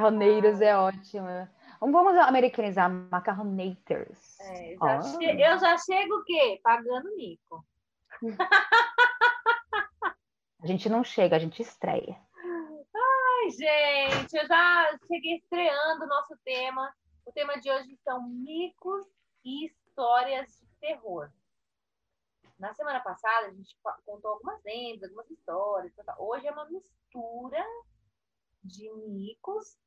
Macarroneiros é ótimo. Vamos americanizar macarronators. É, já oh. che... Eu já chego o quê? Pagando mico. A gente não chega, a gente estreia. Ai, gente, eu já cheguei estreando o nosso tema. O tema de hoje são micos e histórias de terror. Na semana passada, a gente contou algumas lendas, algumas histórias. Hoje é uma mistura de micos.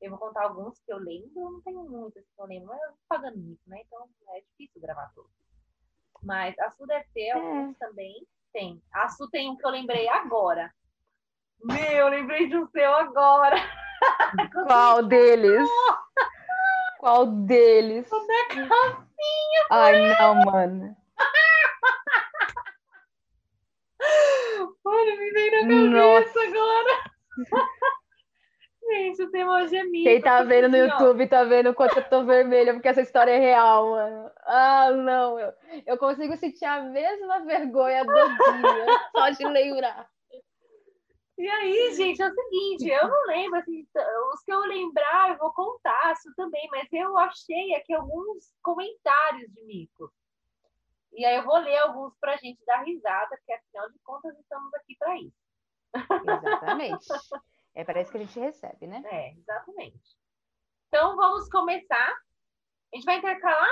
Eu vou contar alguns que eu lembro, não tenho muitos que eu lembro, mas eu tô pagando mico, né? Então é difícil gravar todos. Mas a Su deve ter alguns é. também. Tem. A Su tem um que eu lembrei agora. Meu, eu lembrei de um seu agora. Qual deles? Qual deles? O da calcinha. Ai, não, mano. Olha, me veio na cabeça Nossa. agora. Gente, o tema hoje é mico. Quem tá vendo no YouTube tá vendo quanto eu tô vermelha, porque essa história é real, mano. Ah, não. Eu, eu consigo sentir a mesma vergonha do dia, só de lembrar. E aí, gente, é o seguinte, eu não lembro, assim, os que eu lembrar eu vou contar isso também, mas eu achei aqui alguns comentários de mico. E aí eu vou ler alguns para a gente dar risada, porque afinal de contas estamos aqui para isso. Exatamente. É isso que a gente recebe, né? É, exatamente. Então vamos começar. A gente vai intercalar?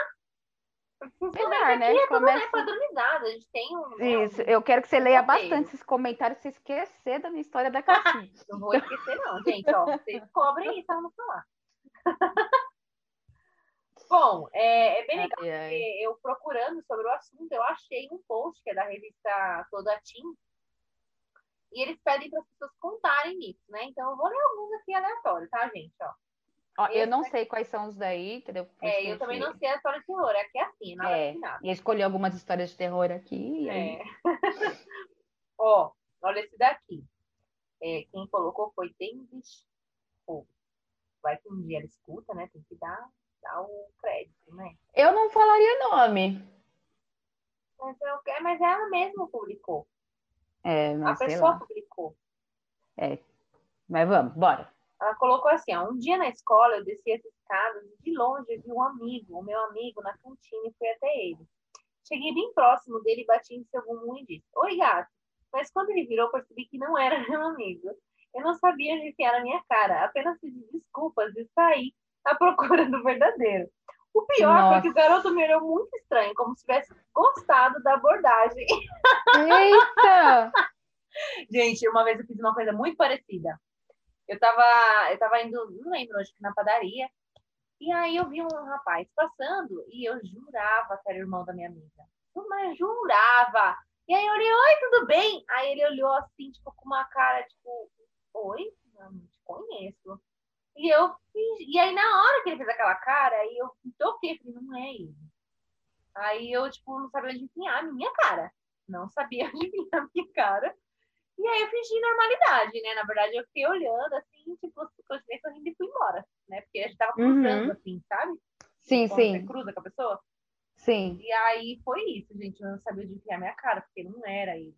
Melhor, né? É Começa... padronizado, a gente tem um. Né, isso, eu quero que você leia bastante esses comentários se esquecer da minha história da calcinha. não vou esquecer, não, gente. Ó, vocês cobrem isso, vamos falar. Bom, é, é bem legal, ai, ai. porque eu procurando sobre o assunto, eu achei um post que é da revista Toda Team, e eles pedem para as pessoas contarem isso, né? Então eu vou ler alguns aqui aleatórios, tá, gente? Ó. Ó, eu não sei quais são os daí, entendeu? É, eu também não sei a história de terror, aqui é assim, nada é, nada. E escolhi algumas histórias de terror aqui. É. Ó, olha esse daqui. É, quem colocou foi Davis Pô, Vai que um dia ela escuta, né? Tem que dar dar o crédito, né? Eu não falaria nome. Mas, eu, mas ela mesma publicou. É, A pessoa publicou. É. Mas vamos, bora. Ela colocou assim, ó, um dia na escola eu desci as escadas e de longe vi um amigo, o meu amigo, na cantina e fui até ele. Cheguei bem próximo dele, bati em seu bumbum e disse, Oi, gato. Mas quando ele virou, percebi que não era meu amigo. Eu não sabia de que era a minha cara, apenas pedi desculpas e saí à procura do verdadeiro. O pior Nossa. foi que o garoto me olhou muito estranho, como se tivesse gostado da abordagem. Eita! Gente, uma vez eu fiz uma coisa muito parecida. Eu tava, eu tava indo, não lembro, acho que na padaria. E aí eu vi um rapaz passando e eu jurava que era irmão da minha amiga. Mas jurava. E aí eu olhei, oi, tudo bem? Aí ele olhou assim, tipo, com uma cara, tipo, oi, não te conheço. E eu e aí na hora que ele fez aquela cara, aí eu me toquei, falei, não é ele. Aí eu, tipo, não sabia adivinhar a minha cara. Não sabia adivinhar a minha cara. E aí eu fingi normalidade, né? Na verdade, eu fiquei olhando assim, tipo, continuei sorrindo e fui embora, né? Porque a gente tava cruzando, uhum. assim, sabe? Sim, Quando sim. Você cruza com a pessoa. Sim. E aí foi isso, gente. Eu não sabia adivinhar a minha cara, porque não era ele.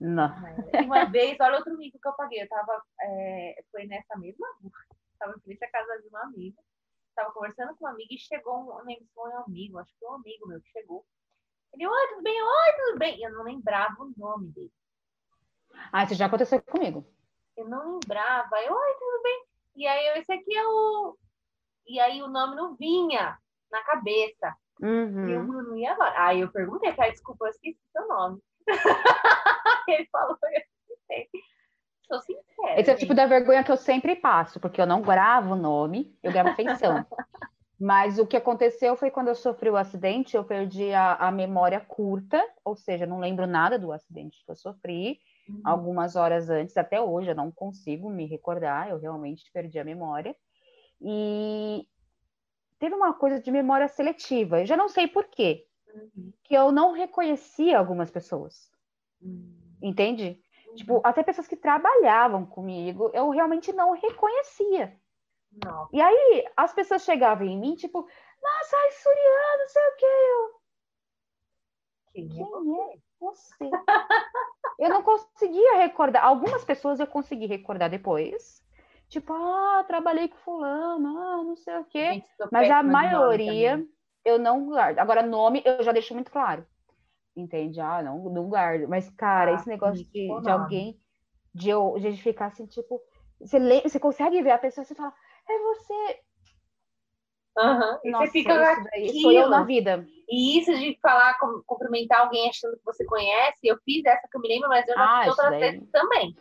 Não. não era. E uma vez, olha outro mico que eu paguei. Eu tava. É, foi nessa mesma rua estava em frente à casa de uma amiga, estava conversando com uma amiga e chegou um, lembro se foi um amigo, acho que foi um amigo meu que chegou. Ele, oi, tudo bem? Oi, tudo bem? E eu não lembrava o nome dele. Ah, isso já aconteceu comigo. Eu não lembrava. Eu, oi, tudo bem? E aí, eu, esse aqui é o... E aí, o nome não vinha na cabeça. Uhum. E eu não ia agora. Aí, eu perguntei, cara, desculpa, eu esqueci seu nome. Ele falou, eu esqueci. Sou sincera. Esse é o tipo da vergonha que eu sempre passo, porque eu não gravo o nome, eu gravo feição. Mas o que aconteceu foi quando eu sofri o acidente, eu perdi a, a memória curta, ou seja, não lembro nada do acidente que eu sofri. Uhum. Algumas horas antes, até hoje, eu não consigo me recordar, eu realmente perdi a memória. E teve uma coisa de memória seletiva, eu já não sei por quê, uhum. que eu não reconhecia algumas pessoas. Uhum. Entende? Tipo, até pessoas que trabalhavam comigo, eu realmente não reconhecia. Não. E aí, as pessoas chegavam em mim, tipo, nossa, ai, Suriano, não sei o que. Eu... Quem, é Quem é? você? eu não conseguia recordar. Algumas pessoas eu consegui recordar depois. Tipo, ah, trabalhei com fulano, ah, não sei o quê. Gente, Mas a maioria eu não guardo. Agora, nome eu já deixo muito claro. Entende? Ah, não, não guardo. Mas, cara, ah, esse negócio de, de alguém, de eu de ficar assim, tipo, você, lê, você consegue ver a pessoa, você fala, é você. Uhum. E Nossa, você fica isso sou eu na vida. E isso de falar, cumprimentar alguém achando que você conhece, eu fiz essa que eu me lembro, mas eu já ah, fiz outras daí... vezes também.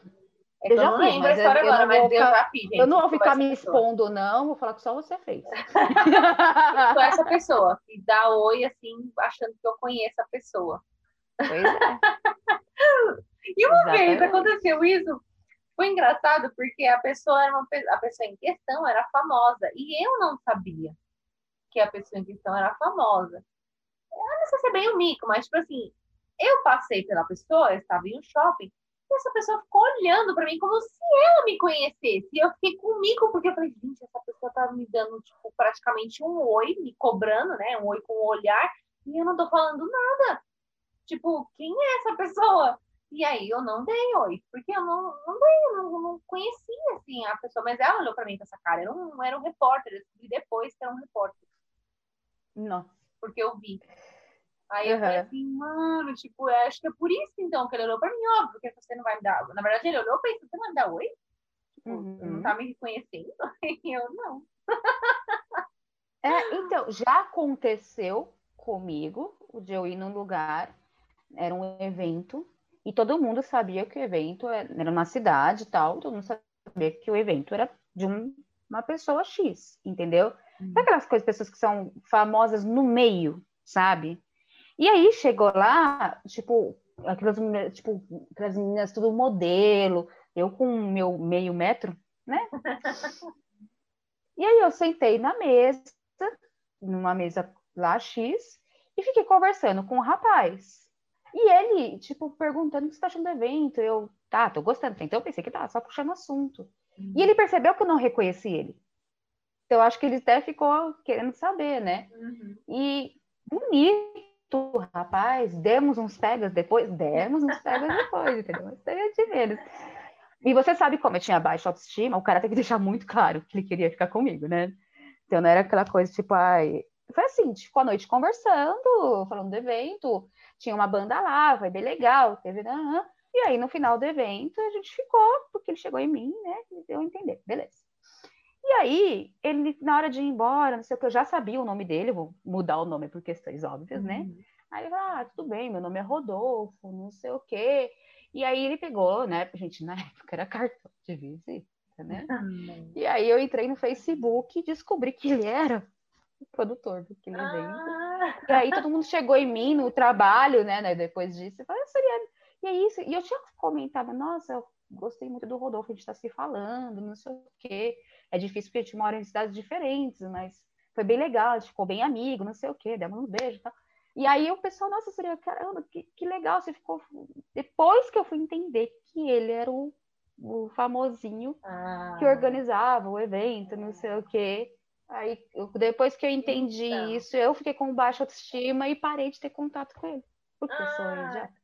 É eu já fiz, mas eu, agora, eu mas eu. Eu não vou ficar me expondo, não, vou falar que só você fez. sou essa pessoa que dá oi, assim, achando que eu conheço a pessoa. Pois é. e uma Exatamente. vez aconteceu isso, foi engraçado porque a pessoa era uma, a pessoa em questão era famosa e eu não sabia que a pessoa em questão era famosa. Eu não sei se é bem o mico, mas tipo assim, eu passei pela pessoa, eu estava em um shopping e essa pessoa ficou olhando para mim como se ela me conhecesse. E eu fiquei comigo porque eu falei, gente, essa pessoa tá me dando tipo praticamente um oi, me cobrando, né, um oi com o um olhar, e eu não tô falando nada. Tipo, quem é essa pessoa? E aí eu não dei oi, porque eu não, não dei, não, não conhecia assim a pessoa, mas ela olhou para mim com essa cara, era um, era um repórter, eu descobri depois que era um repórter. Não. Porque eu vi. Aí uhum. eu falei assim, mano, tipo, acho que é por isso então que ele olhou pra mim, óbvio, porque você não vai me dar. Na verdade, ele olhou e pensou, você vai me dar oi? Tipo, uhum. não tá me reconhecendo? Eu não. é, então, já aconteceu comigo o de eu ir num lugar, era um evento, e todo mundo sabia que o evento era uma cidade e tal, todo mundo sabia que o evento era de um, uma pessoa X, entendeu? Uhum. Aquelas coisas, pessoas que são famosas no meio, sabe? E aí chegou lá, tipo, aquelas, tipo, aquelas meninas tudo modelo, eu com meu meio metro, né? e aí eu sentei na mesa, numa mesa lá X, e fiquei conversando com o rapaz. E ele, tipo, perguntando o que você tá achando do evento. Eu, tá, tô gostando. Então eu pensei que tá, só puxando assunto. Uhum. E ele percebeu que eu não reconheci ele. Então acho que ele até ficou querendo saber, né? Uhum. E bonito, rapaz. Demos uns pegas depois? Demos uns pegas depois, entendeu? Mas tem de menos. E você sabe como eu tinha baixa autoestima, o cara tem que deixar muito claro que ele queria ficar comigo, né? Então não era aquela coisa tipo, ai. Foi assim, tipo, a noite conversando, falando do evento tinha uma banda lá, foi bem legal, teve. Uhum. E aí, no final do evento, a gente ficou, porque ele chegou em mim, né? Me deu a entender, beleza. E aí, ele, na hora de ir embora, não sei o que, eu já sabia o nome dele, vou mudar o nome por questões óbvias, né? uhum. né? Aí ele falou, ah, tudo bem, meu nome é Rodolfo, não sei o quê. E aí ele pegou, né? Gente, na época era cartão de visita, né? Uhum. E aí eu entrei no Facebook e descobri que ele era o produtor do Killer ah. E aí todo mundo chegou em mim no trabalho, né, né depois disso, e falou, seria... E é isso. E eu tinha comentado, nossa, eu gostei muito do Rodolfo, a gente tá se falando, não sei o quê. É difícil porque a gente mora em cidades diferentes, mas foi bem legal, a gente ficou bem amigo, não sei o quê, demos uns beijos e tal. E aí o pessoal, nossa, seria, caramba, que, que legal, você ficou. Depois que eu fui entender que ele era o, o famosinho ah. que organizava o evento, não sei o quê. Aí, eu, depois que eu entendi então. isso, eu fiquei com baixa autoestima e parei de ter contato com ele. Porque ah. eu sou ah. idiota.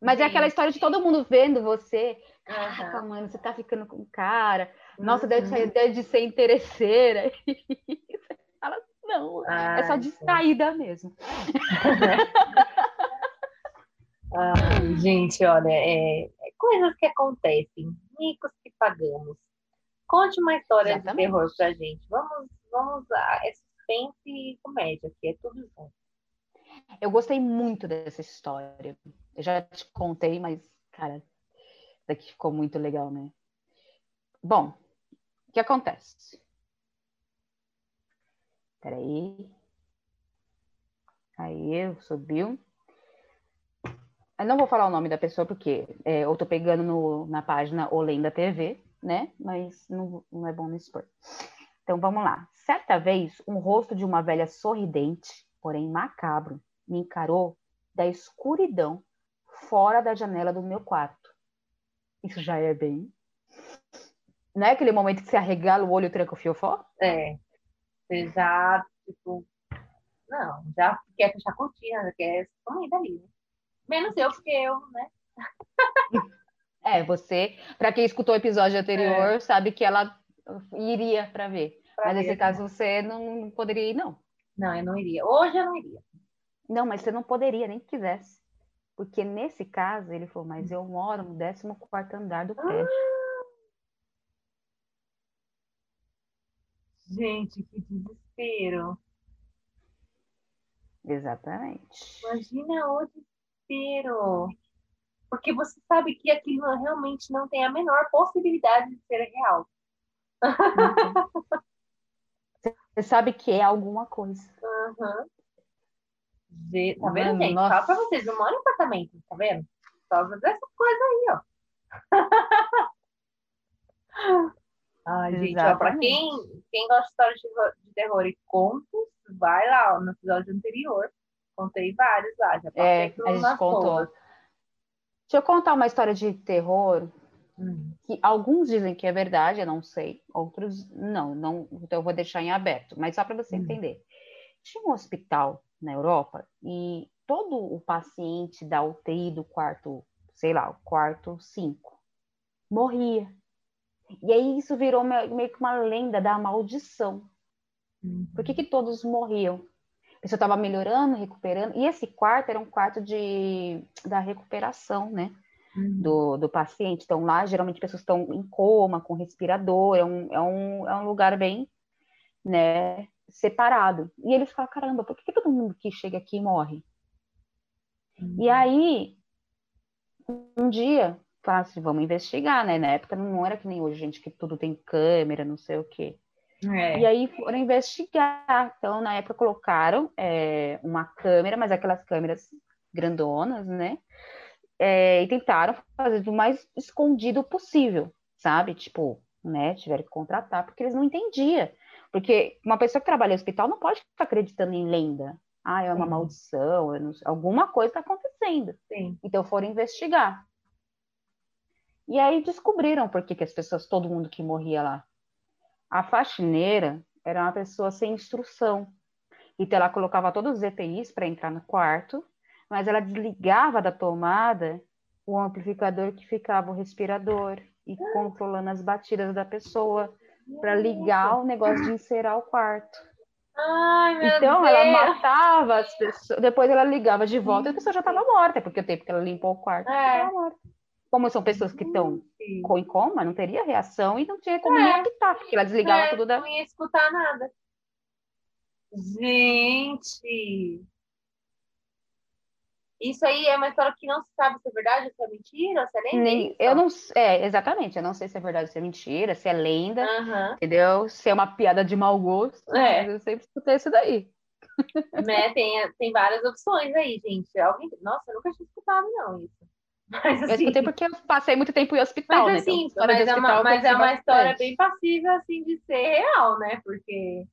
Mas Sim. é aquela história de todo mundo vendo você. Caraca, uhum. mano, você tá ficando com cara. Nossa, uhum. deve, ser, deve ser interesseira. E você fala, não, ah, é só distraída sim. mesmo. ah, gente, olha, é, é coisas que acontecem, micos que pagamos. Conte uma história Exatamente. de terror pra gente. Vamos, vamos a é suspense e comédia, que é tudo junto. Eu gostei muito dessa história. Eu já te contei, mas, cara, daqui ficou muito legal, né? Bom, o que acontece? Peraí. Aí, subiu. Eu não vou falar o nome da pessoa porque é, eu tô pegando no, na página Olenda TV, né? Mas não, não é bom me expor. Então vamos lá. Certa vez, um rosto de uma velha sorridente, porém macabro, me encarou da escuridão fora da janela do meu quarto. Isso já é bem. Não é aquele momento que você arregala o olho e tranca o fiofó? É. Você já, tipo, Não, já quer fechar a cortina, já quer sumir dali. Né? Menos eu, porque eu, né? É, você, para quem escutou o episódio anterior, é. sabe que ela iria para ver. Pra mas nesse caso você não poderia ir, não. Não, eu não iria. Hoje eu não iria. Não, mas você não poderia, nem que quisesse. Porque nesse caso, ele falou, mas eu moro no 14 andar do prédio. Ah! Gente, que desespero. Exatamente. Imagina o desespero. Porque você sabe que aquilo realmente não tem a menor possibilidade de ser real. Você sabe que é alguma coisa. Uhum. Tá vendo, gente? Nossa. Só pra vocês, não moram em apartamento, tá vendo? Só dessa coisa aí, ó. Ai, Exatamente. gente, ó, pra quem, quem gosta de histórias de terror e contos, vai lá ó, no episódio anterior. Contei vários lá, já passei é, a gente contou. Deixa eu contar uma história de terror hum. que alguns dizem que é verdade, eu não sei, outros não, não então eu vou deixar em aberto, mas só para você hum. entender. Tinha um hospital na Europa e todo o paciente da UTI do quarto, sei lá, o quarto 5, morria. E aí isso virou meio que uma lenda da maldição. Uhum. Por que, que todos morriam? A pessoa estava melhorando, recuperando. E esse quarto era um quarto de, da recuperação, né? Uhum. Do, do paciente. Então, lá, geralmente, pessoas estão em coma, com respirador. É um, é um, é um lugar bem, né? Separado. E eles falam, caramba, por que, que todo mundo que chega aqui morre? Uhum. E aí, um dia, falaram assim, vamos investigar, né? Na época não era que nem hoje, gente, que tudo tem câmera, não sei o quê. É. E aí foram investigar. Então, na época, colocaram é, uma câmera, mas aquelas câmeras grandonas, né? É, e tentaram fazer do mais escondido possível, sabe? Tipo, né? Tiveram que contratar, porque eles não entendiam. Porque uma pessoa que trabalha em hospital não pode ficar acreditando em lenda. Ah, é uma Sim. maldição, alguma coisa está acontecendo. Sim. Então foram investigar. E aí descobriram por que, que as pessoas, todo mundo que morria lá, a faxineira era uma pessoa sem instrução. Então, ela colocava todos os EPIs para entrar no quarto, mas ela desligava da tomada o amplificador que ficava o respirador e controlando as batidas da pessoa para ligar o negócio de encerar o quarto. Ai, então Deus. ela matava as pessoas, depois ela ligava de volta e a pessoa já estava morta, porque o tempo que ela limpou o quarto, é. estava morta como são pessoas que estão com coma, não teria reação e não tinha como é. nem apitar, porque ela desligava é, tudo da. Não ia escutar nada. Gente! Isso aí é uma história que não se sabe se é verdade ou se é mentira, se é lenda? Nem, eu não é, exatamente, eu não sei se é verdade ou se é mentira, se é lenda, uhum. entendeu? Se é uma piada de mau gosto, é. mas eu sempre escutei isso daí. Né? Tem, tem várias opções aí, gente. Alguém... Nossa, eu nunca tinha escutado, não, isso. Mas, assim, eu escutei porque eu passei muito tempo em hospital, mas, né? Assim, então, mas, é uma, mas é uma história bem passível, assim, de ser real, né? Porque...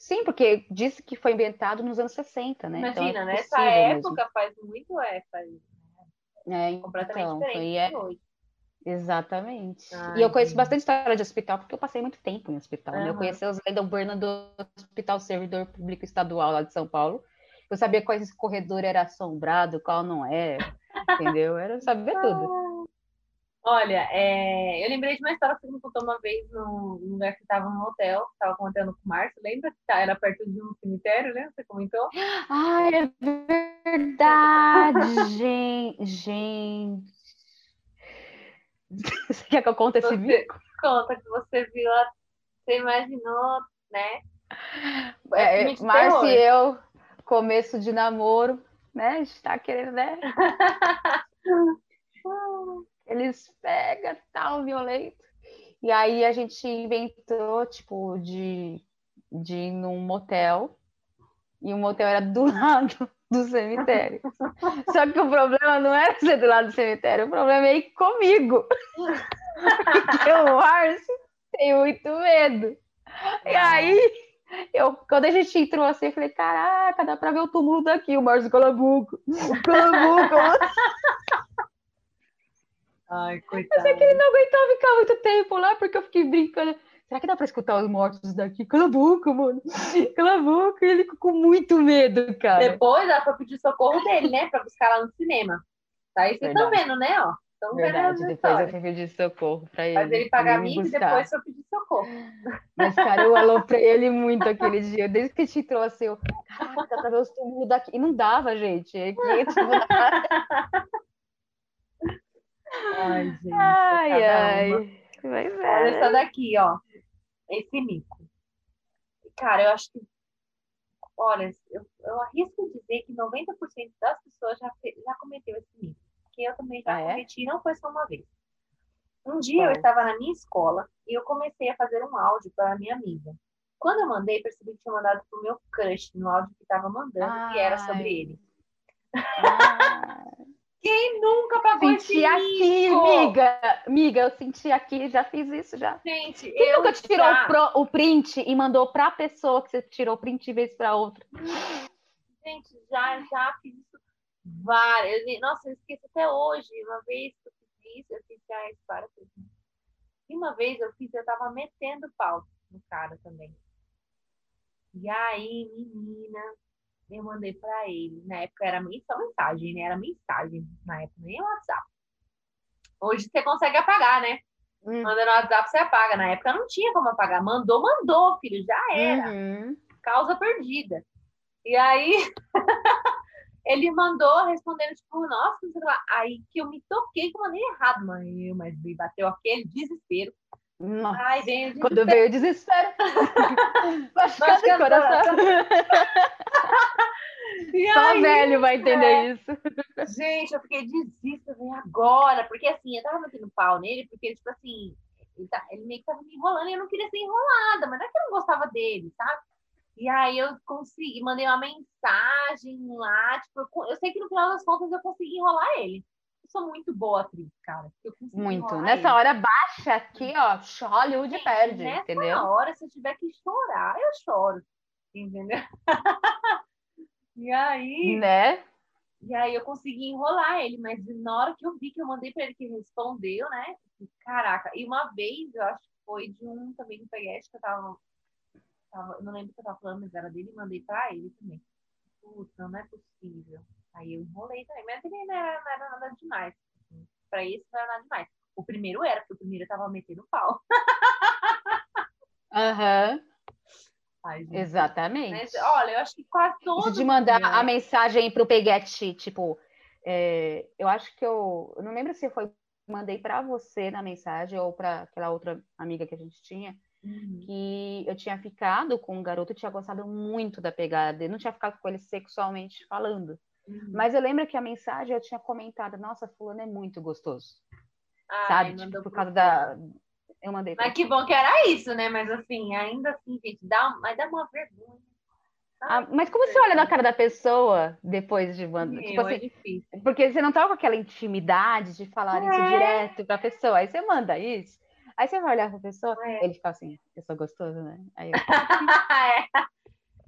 Sim, porque disse que foi inventado nos anos 60, né? Então, Imagina, então, é nessa época mesmo. faz muito é, faz, né? É, completamente então, diferente é... hoje. Exatamente. Ai, e eu conheço bastante história de hospital, porque eu passei muito tempo em hospital. Uhum. Né? Eu conheci os lendas urbanas do Hospital Servidor Público Estadual lá de São Paulo. Eu sabia qual esse corredor era assombrado, qual não é. Entendeu? Era saber tudo. Olha, é... eu lembrei de uma história que você me contou uma vez no lugar que estava no hotel, estava contando com o Márcio, lembra que era perto de um cemitério, né? Você comentou? Ai, é verdade, gente. gente. Você quer que eu conte esse mico? Conta que você viu, você imaginou, né? É, é Márcio e eu, começo de namoro, né? A gente tá querendo, né? Eles pegam tal, violento. E aí a gente inventou, tipo, de, de ir num motel. E o motel era do lado do cemitério. Só que o problema não era ser do lado do cemitério, o problema é ir comigo. Porque o Márcio tem muito medo. E aí eu, quando a gente entrou assim, eu falei, caraca, dá pra ver o túmulo daqui, o Márcio Calabuco. O Calabuco. Ai, coitado. Mas é que ele não aguentava ficar muito tempo lá, porque eu fiquei brincando. será que dá pra escutar os mortos daqui? Cala a boca, mano. Cala a boca. Ele ficou com muito medo, cara. Depois ela foi pedir socorro dele, né? Pra buscar lá no cinema. Tá aí vocês estão vendo, né? Ó. Estão vendo Verdade, depois eu fui pedir socorro pra ele. Faz ele pagar mico e depois foi pedir socorro. Mas, cara, eu aloprei ele muito aquele dia. Desde que te trouxe, eu... Caraca, dá pra ver os túmulos daqui. E não dava, gente. É 500 túmulos na Ai, gente. Ai, ai. Mas Olha é. essa daqui, ó. Esse mico. Cara, eu acho que. Olha, eu, eu arrisco dizer que 90% das pessoas já, já cometeu esse mico. Que eu também já Ah, é? cometi, não foi só uma vez. Um dia eu estava na minha escola e eu comecei a fazer um áudio para a minha amiga. Quando eu mandei, percebi que tinha mandado pro meu crush no áudio que estava mandando, que era sobre Ai. ele. Ah, Quem nunca pagou esse senti aqui, mico? miga. Miga, eu senti aqui, já fiz isso já. Gente, Quem eu nunca tirou já- o, pro- o print e mandou pra pessoa que você tirou o print e vez pra outra? Gente, já, já fiz isso várias. Nossa, eu esqueço até hoje. Uma vez que eu fiz isso, eu fiz várias vezes. E uma vez eu fiz, eu tava metendo pau no cara também. E aí, menina, eu mandei pra ele. Na época era só mensagem, né? Era mensagem na época, nem WhatsApp. Hoje você consegue apagar, né? Hum. Manda no WhatsApp, você apaga. Na época não tinha como apagar. Mandou, mandou, filho. Já era Uhum. causa perdida. E aí ele mandou respondendo, tipo, nossa, não sei lá. Aí que eu me toquei que eu mandei errado, mãe. Mas me bateu aquele desespero. Nossa, Ai, veio o quando veio o desespero. Machucado o coração. Só aí, velho vai entender é. isso. gente, eu fiquei desista, agora. Porque assim, eu tava metendo pau nele, porque, tipo assim, ele, tá- ele meio que tava me enrolando e eu não queria ser enrolada, mas não é que eu não gostava dele, sabe? E aí eu consegui, mandei uma mensagem lá, tipo, eu, eu sei que no final das contas eu consegui enrolar ele. Sou muito boa atriz, cara. Muito. Nessa ele. hora, baixa aqui, ó. Hollywood Gente, perde, nessa entendeu? hora, se eu tiver que chorar, eu choro. Entendeu? e aí. Né? E aí eu consegui enrolar ele, mas na hora que eu vi que eu mandei pra ele que ele respondeu, né? Caraca, e uma vez, eu acho que foi de um também do Peguete que eu tava, tava- não lembro o que eu tava falando, mas era dele e mandei pra ele também. Puta, não é possível. Aí eu enrolei também, mas também não era, não era nada demais. assim. Pra esse não era nada demais. O primeiro era, porque o primeiro eu tava metendo pau. Aham. Ai, gente. Exatamente. Mas, olha, eu acho que quase todo Isso de mandar a mensagem pro Peguete, tipo, é, eu acho que eu, eu não lembro se foi mandei pra você na mensagem ou pra aquela outra amiga que a gente tinha, Uhum. que eu tinha ficado com um garoto, eu tinha gostado muito da pegada dele, não tinha ficado com ele sexualmente falando. Uhum. Mas eu lembro que a mensagem eu tinha comentado, nossa, fulano é muito gostoso, Ai, sabe? Tipo, por causa da eu mandei Mas que bom que era isso, né? Mas assim, ainda assim, gente, dá, mas dá uma vergonha. Ah, mas como você olha na cara da pessoa depois de mandar? Tipo é assim, difícil. Porque você não tava com aquela intimidade de falar isso É. direto pra pessoa. Aí você manda isso. Aí você vai olhar pra pessoa, É. ele fica assim, eu sou gostoso, né? Aí eu,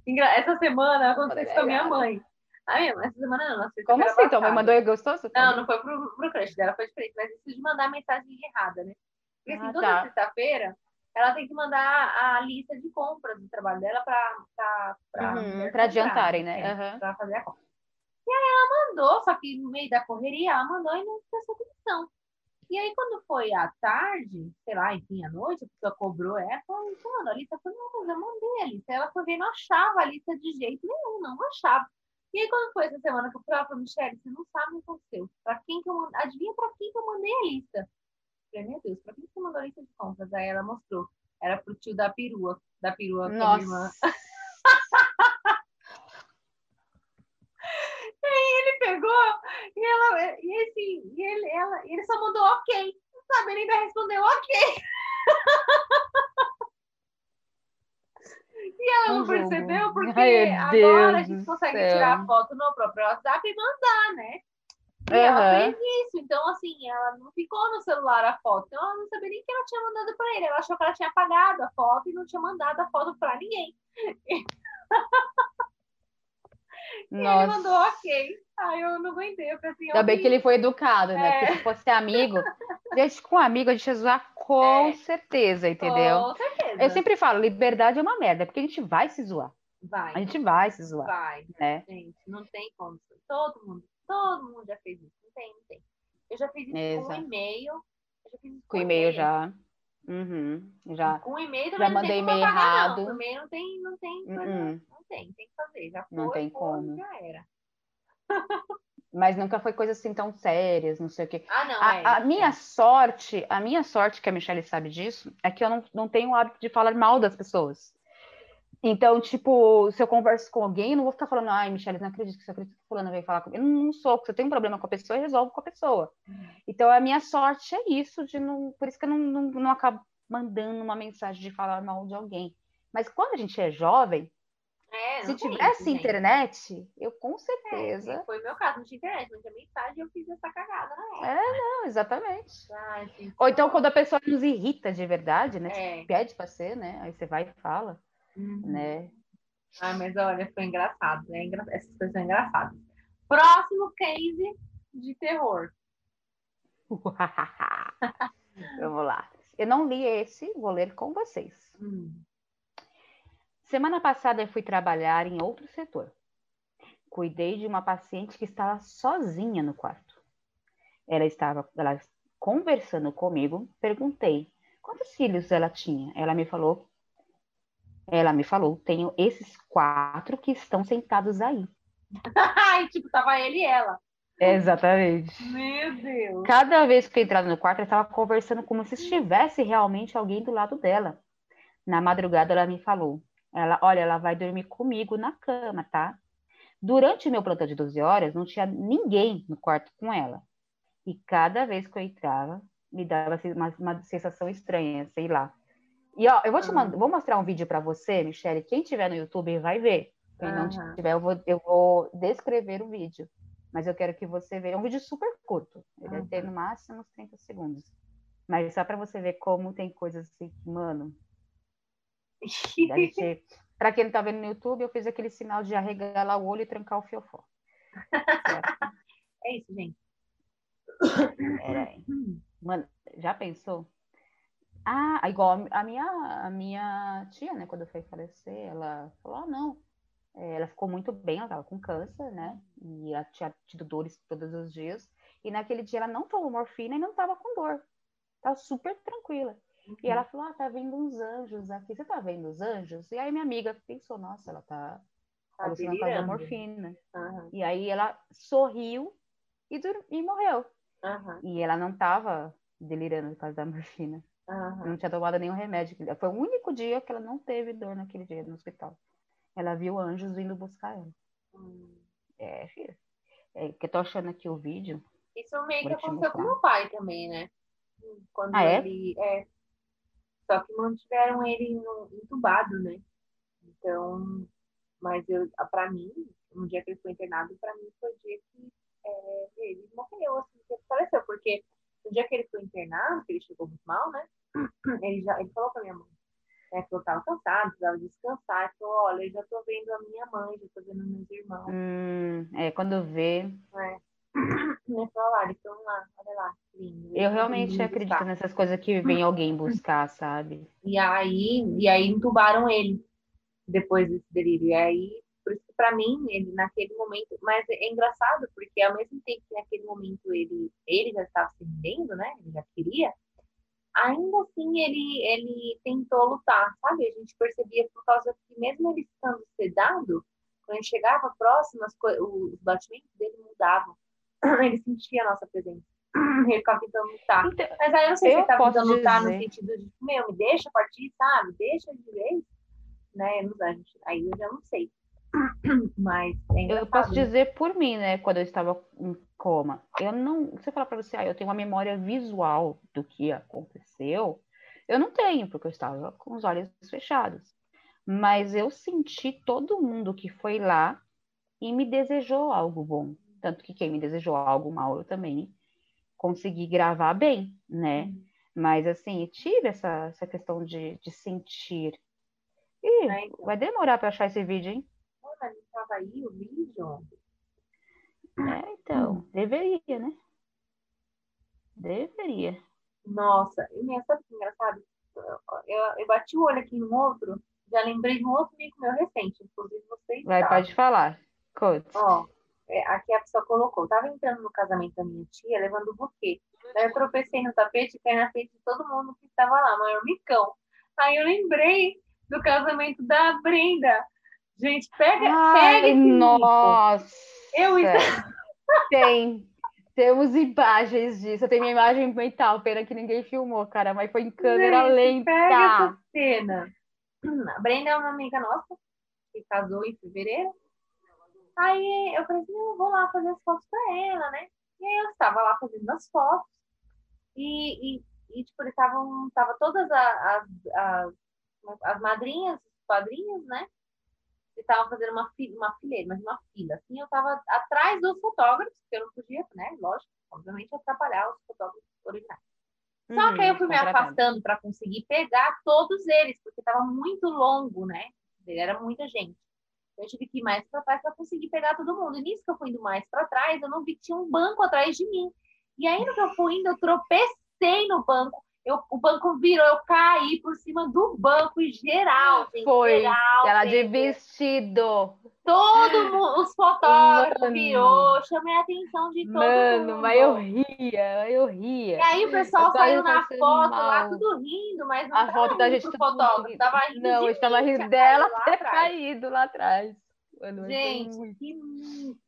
É. Essa semana aconteceu com a minha mãe. A minha mãe, essa semana não, na como assim? Tua mãe mandou gostoso? Não, não foi pro, pro crush dela, foi diferente. Mas isso de mandar mensagem errada, né? Porque assim, Ah, toda tá. sexta-feira, ela tem que mandar a lista de compras do trabalho dela pra, Uhum, pra adiantarem, né? É, Aham. Pra fazer a compra. E aí ela mandou, só que no meio da correria, ela mandou e não prestou atenção. E aí, quando foi à tarde, sei lá, enfim, à noite, a pessoa cobrou ela, falou, mandou a lista? Falei, não, mas eu mandei a lista. Ela foi ver, não achava a lista de jeito nenhum, não achava. E aí, quando foi essa semana que eu falei, ela falou, Michelle, você não sabe o que aconteceu. Pra quem que eu mandei? Adivinha pra quem que eu mandei a lista? Eu falei, meu Deus, pra quem que você mandou a lista de compras? Aí ela mostrou. Era pro tio da perua, da perua que a minha irmã. Nossa. ele pegou e ela e assim, e ele, ela, ele só mandou ok. Sabe, ele ainda respondeu ok. e ela não percebeu porque Ai, agora a gente consegue céu. tirar a foto no próprio WhatsApp e mandar, né? E ela Aham. fez isso, então assim, ela não ficou no celular a foto, então ela não sabia nem que ela tinha mandado pra ele. Ela achou que ela tinha apagado a foto e não tinha mandado a foto pra ninguém. Nossa. Ele mandou ok. Aí eu não aguentei. Eu pensei, Ainda bem que ele foi educado, né? É. Porque se fosse amigo, gente, com amigo a gente ia zoar com é. certeza, entendeu? Com certeza. Eu sempre falo, liberdade é uma merda, porque a gente vai se zoar. Vai. A gente vai se zoar. Vai. Né? Gente, não tem como. Todo mundo, todo mundo já fez isso. Não tem, não tem. Eu já fiz isso Exato. com e-mail. Eu já fiz isso com, com e-mail já. Uhum, já. Com e-mail também já mandei e-mail errado. Não. e-mail não tem, não tem, não tem, tem que fazer. Já foi, não tem foi, como. Já era. Mas nunca foi coisa assim tão sérias, não sei o quê. Ah, não. A, é, a minha sorte, a minha sorte, que a Michelle sabe disso, é que eu não, não tenho o hábito de falar mal das pessoas. Então, tipo, se eu converso com alguém, eu não vou ficar falando, ai, Michelle, não acredito que você acredita que fulano veio falar comigo. Eu não sou, se eu tenho um problema com a pessoa, eu resolvo com a pessoa. Então, a minha sorte é isso, de não, por isso que eu não, não, não acabo mandando uma mensagem de falar mal de alguém. Mas quando a gente é jovem, é, se tivesse isso, internet, eu com certeza. É, foi meu caso, não tinha internet, não tinha mensagem, eu fiz essa cagada na época. É, né? não, exatamente. Ah, Ou então, quando a pessoa nos irrita de verdade, né? É. Tipo, pede pra ser, né? Aí você vai e fala, uhum. né? Ah, mas olha, foi engraçado. É engra... Essas coisas são engraçadas. Próximo case de terror. Vamos lá. Eu não li esse, vou ler com vocês. Hum. Semana passada eu fui trabalhar em outro setor. Cuidei de uma paciente que estava sozinha no quarto. Ela estava ela, conversando comigo, perguntei quantos filhos ela tinha. Ela me falou ela me falou: tenho esses quatro que estão sentados aí. Ai, tipo, tava ele e ela. Exatamente. Meu Deus. Cada vez que eu entrava no quarto, ela estava conversando como se estivesse realmente alguém do lado dela. Na madrugada, ela me falou: ela, olha, ela vai dormir comigo na cama, tá? Durante o meu plantão de 12 horas, não tinha ninguém no quarto com ela. E cada vez que eu entrava, me dava assim, uma, uma sensação estranha, sei lá. E ó, eu vou te uhum. mandar, vou mostrar um vídeo para você, Michelle. Quem tiver no YouTube vai ver. Quem uhum. não tiver, eu vou, eu vou descrever o vídeo. Mas eu quero que você veja. É um vídeo super curto. Ele uhum. vai ter no máximo uns 30 segundos. Mas só para você ver como tem coisas assim que, Ser... Para quem não tá vendo no YouTube, eu fiz aquele sinal de arregalar o olho e trancar o fiofó. é isso, gente. Peraí. Mano, já pensou? Ah, igual a minha, a minha tia, né, quando foi falecer, ela falou, ah, não, é, ela ficou muito bem, ela estava com câncer, né, e ela tinha tido dores todos os dias, e naquele dia ela não tomou morfina e não estava com dor, estava super tranquila. Uhum. E ela falou, ah, tá vendo uns anjos aqui, você tá vendo os anjos? E aí minha amiga pensou, nossa, ela tá, tá alucinando com morfina. Uhum. E aí ela sorriu e, e morreu. Uhum. E ela não estava delirando por causa da morfina. Uhum. Não tinha tomado nenhum remédio. Foi o único dia que ela não teve dor naquele dia no hospital. Ela viu anjos vindo buscar ela. Hum. É, filha. É, que eu tô achando aqui o vídeo. Isso meio que aconteceu com meu pai também, né? Quando ah, ele. É? é? Só que mantiveram ele entubado, né? Então, mas eu, pra mim, no dia que ele foi internado, pra mim foi o dia que é, ele morreu, assim, que ele faleceu, porque no dia que ele foi internado, que ele chegou muito mal, né? Ele já ele falou pra minha mãe, né, que eu tava cansado, precisava descansar. Ele falou, olha, eu já tô vendo a minha mãe, já tô vendo meus irmãos. Hum, é, quando vê. É. Falou, lá, olha lá, lindo. Eu realmente acredito buscar. nessas coisas que vem alguém buscar, sabe? E aí, e aí entubaram ele depois desse delírio. E aí por isso que para mim, ele naquele momento, mas é engraçado porque ao mesmo tempo que naquele momento ele ele já estava se rendendo, né? Ele já queria. Ainda assim ele ele tentou lutar, sabe? A gente percebia por causa que mesmo ele estando sedado, quando ele chegava próximo, as os batimentos dele mudavam. Ele sentia a nossa presença. Ele ficava tentando lutar. Então, mas aí eu não sei se ele estava tentando lutar dizer. no sentido de, meu, me deixa partir, sabe? Deixa de vez. Né? Aí eu já não sei. Mas é eu posso dizer por mim, né? Quando eu estava em coma, eu não. Se eu falar para você, ah, eu tenho uma memória visual do que aconteceu, eu não tenho, porque eu estava com os olhos fechados. Mas eu senti todo mundo que foi lá e me desejou algo bom. Tanto que quem me desejou algo mal, eu também consegui gravar bem, né? Uhum. Mas assim, tive essa, essa questão de, de sentir. E é, então. vai demorar para achar esse vídeo, hein? tava aí o vídeo. É, então, deveria, né? Deveria. Nossa, e nessa assim, engraçado. Eu, eu bati o olho aqui no outro, já lembrei de um outro amigo meu recente, inclusive vocês. Vai, sabem. pode falar. Conte. Ó, é, aqui a pessoa colocou. Tava entrando no casamento da minha tia, levando o buquê. Daí eu tropecei no tapete e caí na frente de todo mundo que estava lá, maior micão. Aí eu lembrei do casamento da Brenda. Gente, pega, pega Ai, mico. nossa. Eu Tem. Temos imagens disso. Eu tenho minha imagem mental, pena que ninguém filmou, cara, mas foi em câmera Gente, lenta. Pega essa cena. A Brenda é uma amiga nossa, que casou em fevereiro. Aí eu falei assim, eu vou lá fazer as fotos pra ela, né? E aí eu estava lá fazendo as fotos. E, e, e tipo, eles estavam, tava todas as, as, as madrinhas, os padrinhos, né? E estavam fazendo uma, fi- uma fileira, mas uma fila. Assim, eu estava atrás dos fotógrafos, porque eu não podia, né? Lógico, obviamente, atrapalhar os fotógrafos originais. Só Uhum, que aí eu fui me afastando para conseguir pegar todos eles, porque estava muito longo, né? Era muita gente. Eu tive que ir mais para trás para conseguir pegar todo mundo. E nisso que eu fui indo mais para trás, eu não vi que tinha um banco atrás de mim. E no que eu fui indo, eu tropecei no banco. Eu, o banco virou, eu caí por cima do banco em geral, gente. Foi. Geral, ela de gente. vestido. Todo mundo, os fotógrafos Mano. virou, chamei a atenção de todo Mano, mundo. mas eu ria, eu ria. E aí o pessoal Eu saiu na passando foto lá, mal. tudo rindo, mas não A foto da gente pro fotógrafo, rindo. tava rindo Não, de a gente tava mim, rindo dela lá ter atrás. caído lá atrás. Mano, Gente, que.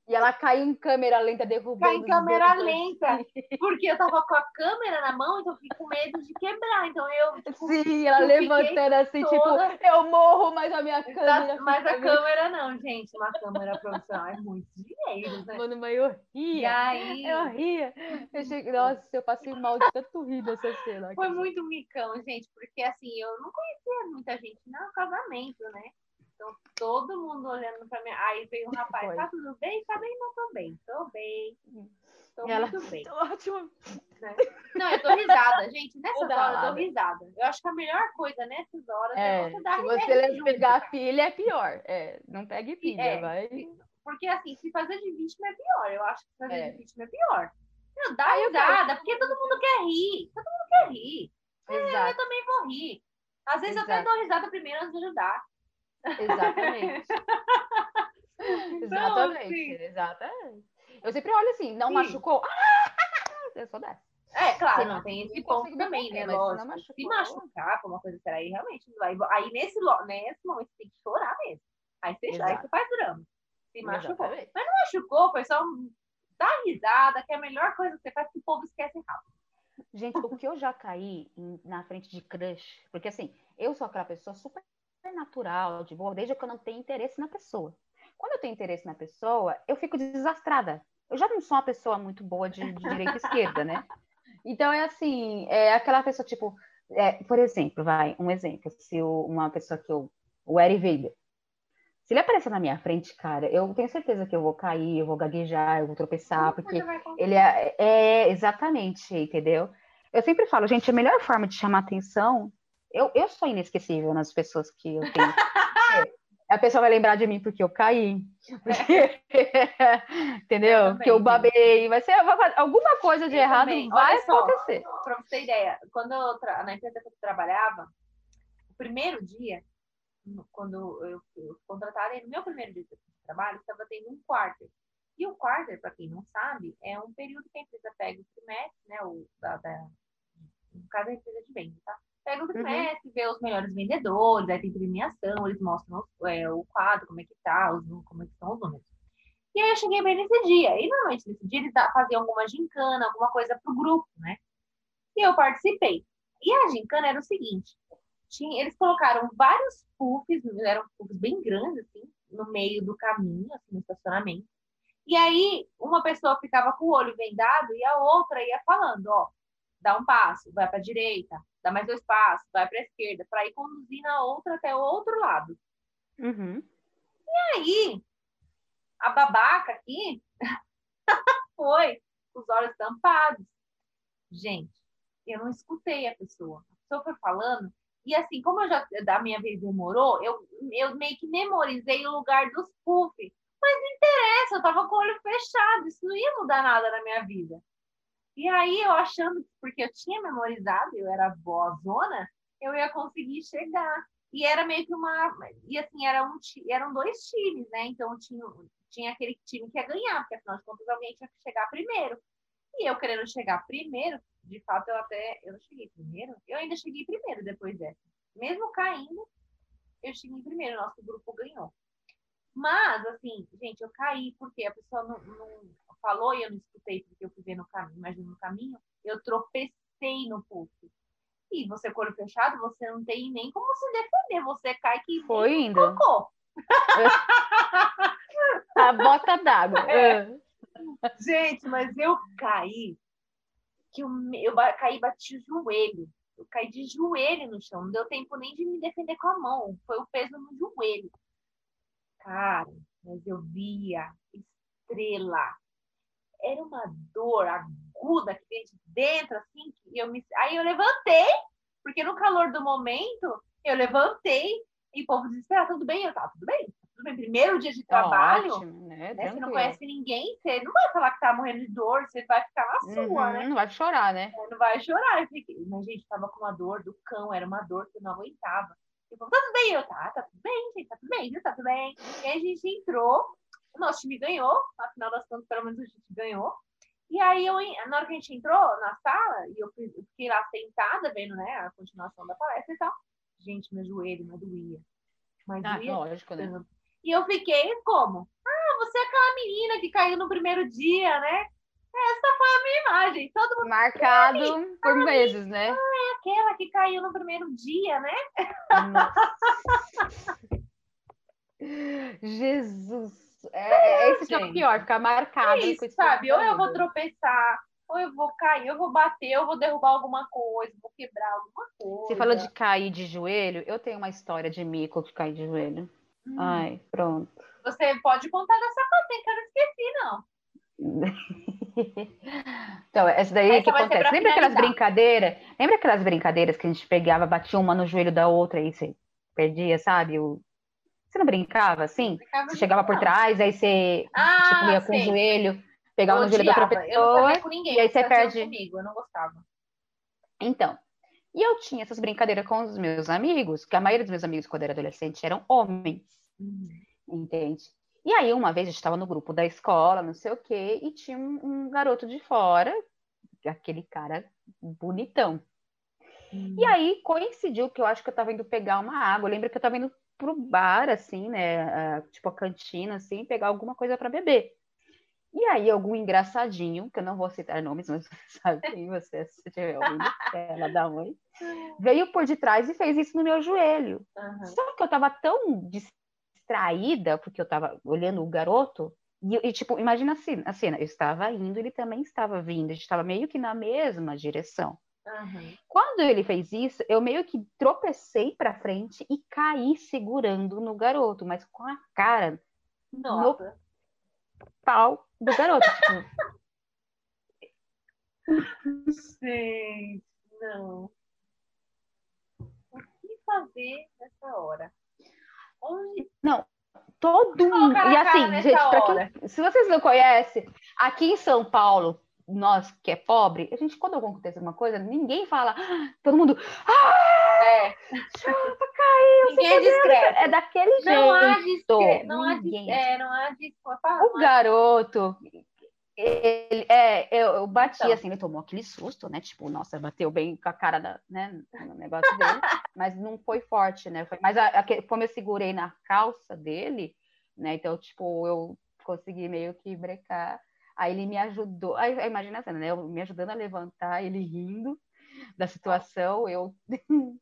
E ela caiu em câmera lenta, derrubando. Cai em câmera lenta, porque eu tava com a câmera na mão, então eu fiquei com medo de quebrar. Então eu, tipo, Sim, ela eu levantando assim, toda- tipo, eu morro, mas a minha câmera. mas a câmera não, gente. Uma câmera profissional é muito dinheiro, né? Mano, mas eu E ria. aí, Eu ria. Eu cheguei... Nossa, eu passei mal de tanto rir dessa cena. Foi muito micão, gente, porque assim, eu não conhecia muita gente no casamento, né? Então, todo mundo olhando pra mim. Aí veio um rapaz, Foi. tá tudo bem? Tá bem, não tô bem. Tô bem. Tô E ela- muito bem. Ótimo. Não, eu dou risada, gente. Nessas horas eu dou hora. risada. Eu acho que a melhor coisa nessas horas é, É, você dar se você pegar a filha, é pior. É, não pegue filha, É. vai. Porque assim, se fazer de vítima é pior. Eu acho que fazer É. de vítima é pior. Não, dá Aí eu risada, porque todo mundo quer rir. Todo mundo quer rir. Eu Exato, também vou rir. Às vezes eu até Exato. dou risada primeiro antes de ajudar. Exatamente. Então, exatamente, assim, exatamente. Eu sempre olho assim, não Sim. machucou? Eu sou dessa. É, claro, Sim, não tem esse não ponto também, né? mas se não Lógico. machucou- Se machucar com uma coisa séria, aí realmente não vai. Aí nesse, nesse momento você tem que chorar mesmo. Aí você aí você faz drama. Se machucou. Exatamente. Machucou, foi só um- dar risada, que é a melhor coisa que você faz que o povo esquece rápido. Gente, o que eu já caí na frente de crush, porque assim, eu sou aquela pessoa super natural, de boa, desde que eu não tenho interesse na pessoa. Quando eu tenho interesse na pessoa, eu fico desastrada. Eu já não sou uma pessoa muito boa de, de direita e esquerda, né? Então é assim, é aquela pessoa, tipo, é, por exemplo, vai, um exemplo, se o- uma pessoa que eu. O Eric Vader. Se ele aparecer na minha frente, cara, eu tenho certeza que eu vou cair, eu vou gaguejar, eu vou tropeçar, porque ele é, é exatamente, entendeu? Eu sempre falo, gente, a melhor forma de chamar atenção, eu, eu sou inesquecível nas pessoas que eu tenho. a pessoa vai lembrar de mim porque eu caí, porque, entendeu? Eu Porque eu babei, vai ser alguma coisa de Eu errado também. vai só. acontecer. Pra você ter ideia, quando eu tra... na empresa que eu trabalhava, o primeiro dia, quando eu fui contratada, no meu primeiro dia de trabalho, estava tendo um quarter. E o quarter, para quem não sabe, é um período que a empresa pega o trimestre, né? O, da, da, no caso, a empresa de venda, tá? Pega o trimestre, vê os melhores vendedores, aí tem premiação, eles mostram os- é, o quadro, como é que tá, os, como é que estão os números. E aí eu cheguei bem nesse dia. E normalmente nesse dia eles faziam alguma gincana, alguma coisa pro grupo, né? E eu participei. E a gincana era o seguinte: tinha, eles colocaram vários puffs, eram puffs bem grandes, assim, no meio do caminho, assim, no estacionamento. E aí, uma pessoa ficava com o olho vendado e a outra ia falando: ó, dá um passo, vai para a direita, dá mais dois passos, vai para a esquerda, para ir conduzindo a outra até o outro lado. Uhum. E aí, a babaca aqui foi com os olhos tampados. Gente, eu não escutei a pessoa. A pessoa foi falando E assim, como eu já da minha vez demorou, eu, eu meio que memorizei o lugar dos puff. Mas não interessa, eu tava com o olho fechado, isso não ia mudar nada na minha vida. E aí, eu achando, porque eu tinha memorizado, eu era zona, eu ia conseguir chegar. E era meio que uma. E assim, era um, eram dois times, né? Então tinha, tinha aquele time que ia ganhar, porque afinal de contas alguém tinha que chegar primeiro. E eu querendo chegar primeiro, de fato eu até. Eu não cheguei primeiro? Eu ainda cheguei primeiro depois dessa. Mesmo caindo, eu cheguei primeiro, nosso grupo ganhou. Mas, assim, gente, eu caí porque a pessoa não, não falou e eu não escutei porque eu fui ver no caminho, imagina no caminho, eu tropecei no puff. E você com o olho fechado, você não tem nem como se defender, você cai que foi indo. Cocô. a bota d'água. É. Gente, mas eu caí, que eu, eu caí bati o joelho. Eu caí de joelho no chão, não deu tempo nem de me defender com a mão, foi o peso no joelho. Cara, mas eu via estrela. Era uma dor aguda que vem de dentro, assim, que eu me... aí eu levantei, porque no calor do momento, eu levantei e o povo desesperado, tudo bem? Eu tava, tudo bem, tudo bem. Primeiro dia de trabalho, ótimo, né? né? Você não conhece ninguém, você não vai falar que tá morrendo de dor, você vai ficar na sua, uhum, né? Não vai chorar, né? Não vai chorar. Mas, gente, tava com uma dor do cão, era uma dor que eu não aguentava. Eu falei, tá tudo bem? Eu, tá, tá tudo bem, gente, tá tudo bem, viu? Tá tudo bem. E aí a gente entrou, o nosso time ganhou, afinal das contas, pelo menos a gente ganhou. E aí, eu, na hora que a gente entrou na sala, e eu fiquei lá sentada, vendo né, a continuação da palestra e tal, gente, meu joelho não doía. Mas ah, doía. Lógico, né? E eu fiquei como? Ah, você é aquela menina que caiu no primeiro dia, né? Essa foi a minha imagem. Todo mundo. Marcado por meses, né? Ah, é aquela que caiu no primeiro dia, né? Jesus. É, é esse que é o pior, ficar marcado. É isso, sabe? Ou eu vou tropeçar, ou eu vou cair, eu vou bater, eu vou derrubar alguma coisa, vou quebrar alguma coisa. Você falou de cair de joelho? Eu tenho uma história de mico que cai de joelho. Hum. Ai, pronto. Você pode contar dessa que eu não esqueci, não. então, essa daí essa que acontece. Lembra aquelas brincadeiras? Lembra aquelas brincadeiras que a gente pegava, batia uma no joelho da outra e você perdia, sabe? O você não brincava assim? Brincava você chegava por trás, aí você ah, tipo, ia com o joelho, pegava no joelho da outra pessoa. Não ninguém, e aí você perde. Comigo, eu não gostava. Então, e eu tinha essas brincadeiras com os meus amigos, que a maioria dos meus amigos, quando eu era adolescente, eram homens. Uhum. Entende? E aí, uma vez, a gente estava no grupo da escola, não sei o quê, e tinha um, um garoto de fora, aquele cara bonitão. Uhum. E aí, coincidiu que eu acho que eu estava indo pegar uma água. Eu lembro que eu estava indo pro bar, assim, né? tipo a cantina, assim, pegar alguma coisa para beber. E aí, algum engraçadinho, que eu não vou citar nomes, mas você sabe quem você, se tiver ouvindo, é ela dá oi, veio por detrás e fez isso no meu joelho. Uhum. Só que eu tava tão distraída, porque eu tava olhando o garoto, e, e, tipo, imagina assim, a cena, eu estava indo, ele também estava vindo, a gente estava meio que na mesma direção. Uhum. Quando ele fez isso, eu meio que tropecei para frente e caí segurando no garoto, mas com a cara Nossa. no pau do garoto. Sim, não. O que fazer nessa hora? Não, todo mundo. E assim, gente, quem, se vocês não conhecem, aqui em São Paulo, nós que é pobre, a gente, quando acontece alguma coisa, ninguém fala, todo mundo, ah, é. chupa, caiu, ninguém é discreto. É daquele não jeito. Há discre... Não há discreto. É, não há discreto. O garoto, ele, é, eu, eu bati então. assim, ele tomou aquele susto, né? Tipo, nossa, bateu bem com a cara da, né, no negócio dele, mas não foi forte, né? Foi, mas a, a, como eu segurei na calça dele, né? Então, tipo, eu consegui meio que brecar. Aí ele me ajudou, aí, imagina a cena, né? Eu me ajudando a levantar, ele rindo da situação, eu. tipo,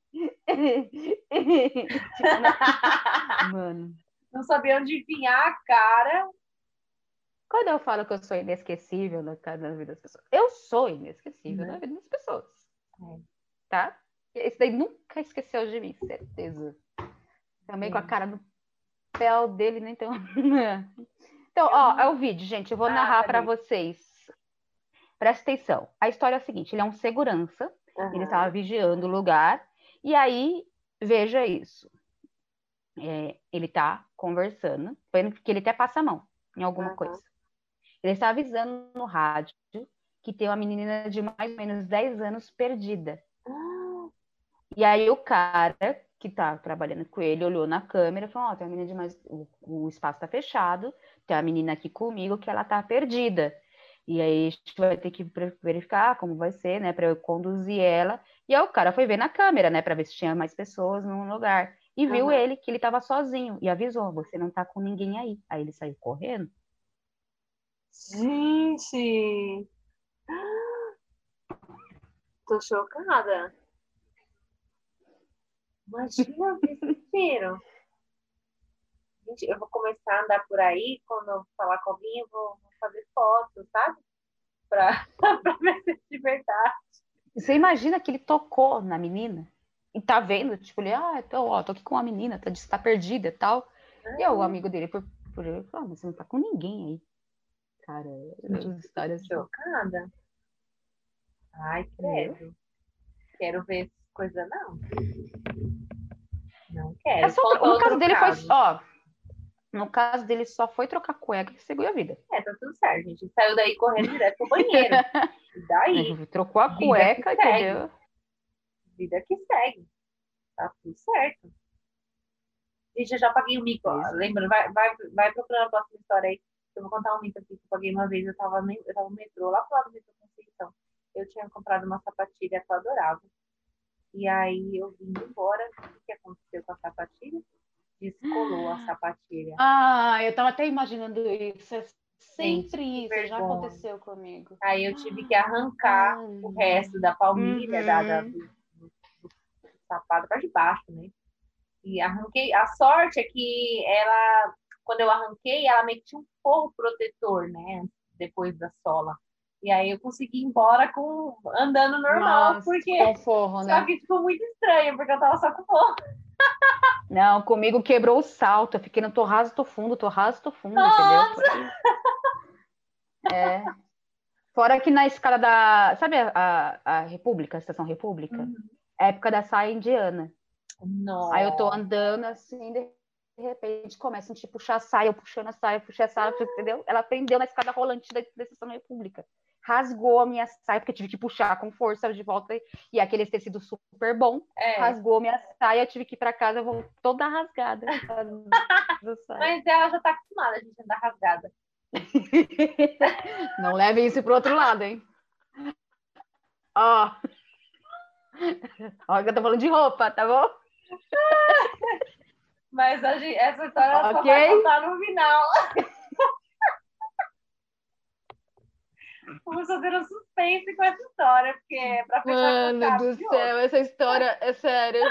né? Mano. Não sabia onde enfiar a cara. Quando eu falo que eu sou inesquecível na, na vida das pessoas, eu sou inesquecível uhum. na vida das pessoas. É. Tá? Esse daí nunca esqueceu de mim, certeza. Também com a cara no pé dele, né? Então. Então, ó, é o vídeo, gente. Eu vou ah, narrar para vocês. Presta atenção. A história é a seguinte: ele é um segurança, ele estava vigiando o lugar, e aí veja isso. É, ele tá conversando, vendo que ele até passa a mão em alguma coisa. Ele está avisando no rádio que tem uma menina de mais ou menos 10 anos perdida. Uhum. E aí o cara que tá trabalhando com ele olhou na câmera e falou: Ó, oh, tem uma menina de mais. O, o espaço tá fechado, tem uma menina aqui comigo que ela tá perdida. E aí a gente vai ter que verificar como vai ser, né, para eu conduzir ela. E aí o cara foi ver na câmera, né, para ver se tinha mais pessoas no lugar. E viu uhum. ele que ele estava sozinho e avisou: "Você não tá com ninguém aí". Aí ele saiu correndo. Gente! Tô chocada. Imagina o desespero. Gente, eu vou começar a andar por aí, quando eu falar com alguém, eu vou fazer fotos, sabe? Pra, pra ver se é de verdade. Você imagina que ele tocou na menina e tá vendo, tipo, ele, ah, tô, ó, tô aqui com uma menina, tá, tá perdida e tal. Uhum. E o amigo dele, por, por ele, falou, ah, mas você não tá com ninguém aí. Cara, as histórias. Chocada. Ai, credo. Quero ver coisa, não. Não quero. É só, no caso dele caso. foi, ó, no caso dele, só foi trocar cueca e seguiu a vida. É, tá tudo certo, gente. Saiu daí correndo direto pro banheiro. E daí? Trocou a cueca, entendeu? Vida que segue. Tá tudo certo. Gente, eu já paguei um mico. Lembra? Vai, vai, vai procurando a próxima história aí. Eu vou contar um mico aqui que eu paguei uma vez. Eu tava, no, eu tava no metrô, lá pro lado do metrô Conceição. Eu tinha comprado uma sapatilha que eu adorava. E aí eu vim embora. O que aconteceu com a sapatilha? descolou a sapatilha. Ah, eu tava até imaginando isso. É sempre Gente, isso, já aconteceu comigo. Aí eu tive que arrancar Ai. o resto da palmilha uhum. da, da, do, do, do sapato para de baixo, né? E arranquei. A sorte é que ela, quando eu arranquei, ela tinha um forro protetor, né? Depois da sola. E aí eu consegui ir embora com andando normal, Nossa, porque com forro, né? só que ficou muito estranho, porque eu tava só com forro. Não, comigo quebrou o salto. Eu fiquei no tô raso, tô fundo, tô raso, tô fundo, Nossa! entendeu? É. Fora que na escada da. Sabe a, a, a República, a Estação República? Uhum. época da saia indiana. Nossa. Aí eu tô andando assim, de repente começa a gente puxar a saia, eu puxando a saia, puxando a saia, entendeu? Ela prendeu na escada rolante da, da Estação República rasgou a minha saia, porque eu tive que puxar com força de volta, e aquele tecido super bom, é. rasgou minha saia, eu tive que ir para casa, eu vou toda rasgada. Mas ela já tá acostumada a gente andar rasgada. Não leve isso pro outro lado, hein? Ó. Ó, eu tô falando de roupa, tá bom? Mas a gente, essa história okay. só vai contar no final. Vamos fazer um suspense com essa história, porque é pra fechar Mano do céu, essa história é sério.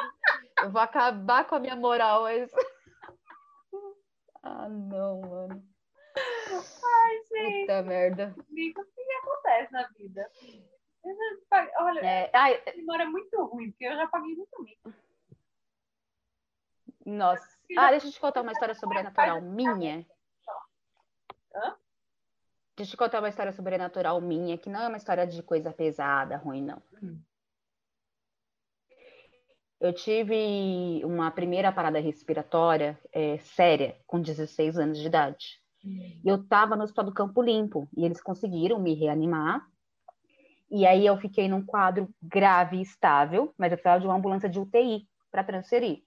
Eu vou acabar com a minha moral. Mas... Ah, não, mano. Ai, gente. Puta merda. Comigo, o que acontece na vida? Olha, é, ai, memória é muito ruim, porque eu já paguei muito mico. Nossa. Ah, deixa eu te contar uma história sobrenatural minha. Hã? Deixa eu te contar uma história sobrenatural minha, que não é uma história de coisa pesada, ruim, não. Hum. Eu tive uma primeira parada respiratória é, séria com 16 anos de idade. Hum. Eu estava no Hospital do Campo Limpo e eles conseguiram me reanimar. E aí eu fiquei num quadro grave e estável, mas eu precisava de uma ambulância de UTI para transferir.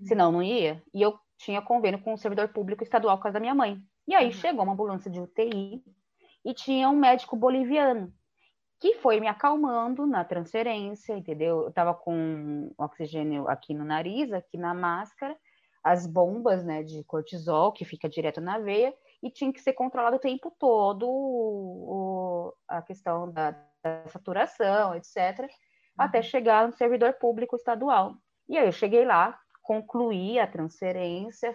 Hum. Senão não ia. E eu tinha convênio com o servidor público estadual por causa da minha mãe. E aí uhum. chegou uma ambulância de UTI e tinha um médico boliviano que foi me acalmando na transferência, entendeu? Eu tava com oxigênio aqui no nariz, aqui na máscara, as bombas, né, de cortisol que fica direto na veia e tinha que ser controlado o tempo todo o, a questão da, da saturação, etc, uhum. até chegar no servidor público estadual. E aí eu cheguei lá, concluí a transferência,